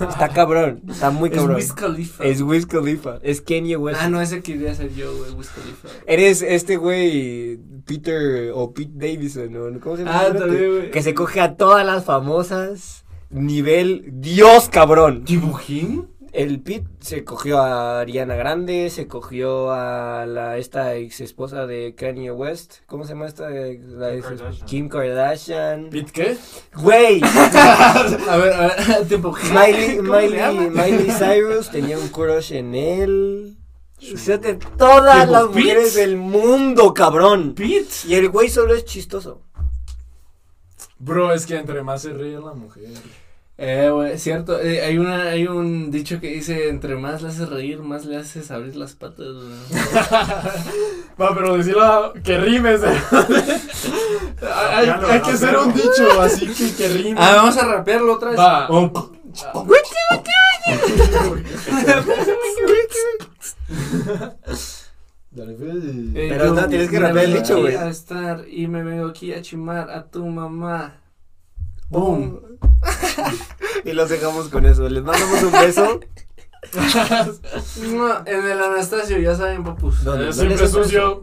[SPEAKER 1] Está cabrón. Está muy
[SPEAKER 2] Es
[SPEAKER 1] cabrón.
[SPEAKER 2] Wiz Khalifa.
[SPEAKER 1] Es Wiz Khalifa. Es Kanye West.
[SPEAKER 2] Ah, no, ese quería ser yo, güey, Wiz Khalifa.
[SPEAKER 1] Eres este güey, Peter o Pete Davidson, ¿no? ¿Cómo se llama?
[SPEAKER 2] Ah, también, güey.
[SPEAKER 1] Que se coge a todas las famosas. Nivel Dios cabrón.
[SPEAKER 2] ¿Dibujín?
[SPEAKER 1] el Pete se cogió a Ariana Grande, se cogió a la esta ex esposa de Kanye West. ¿Cómo se llama esta? La ex
[SPEAKER 4] Kardashian.
[SPEAKER 1] Kim Kardashian.
[SPEAKER 3] ¿Pit qué?
[SPEAKER 1] Güey,
[SPEAKER 2] A ver, a ver, tiempo.
[SPEAKER 1] Miley,
[SPEAKER 2] ¿Cómo se
[SPEAKER 1] Miley? Miley Cyrus tenía un crush en él. O sea, de todas
[SPEAKER 2] ¿Tipo
[SPEAKER 1] las
[SPEAKER 2] Pete?
[SPEAKER 1] mujeres del mundo, cabrón.
[SPEAKER 2] Pete.
[SPEAKER 1] Y el güey solo es chistoso.
[SPEAKER 3] Bro, es que entre más se ríe la mujer.
[SPEAKER 2] Eh, güey, cierto. eh, hay una, hay un dicho que dice entre más le haces reír, más le haces abrir las patas. güey.
[SPEAKER 3] Va, pero decirlo que rimes. hay,
[SPEAKER 4] Ya lo
[SPEAKER 3] hay que hacer un dicho así que, que rime.
[SPEAKER 2] Ah, vamos a rapearlo otra vez.
[SPEAKER 3] Va.
[SPEAKER 2] Oh,
[SPEAKER 3] Dale, pues.
[SPEAKER 2] eh,
[SPEAKER 1] Pero no, tienes que rapear el dicho, güey.
[SPEAKER 2] A estar y me vengo aquí a chimar a tu mamá. Boom.
[SPEAKER 1] Y los dejamos con eso. Les mandamos un beso.
[SPEAKER 2] En el Anastasio, ya saben, papus.
[SPEAKER 1] No
[SPEAKER 3] Siempre sucio.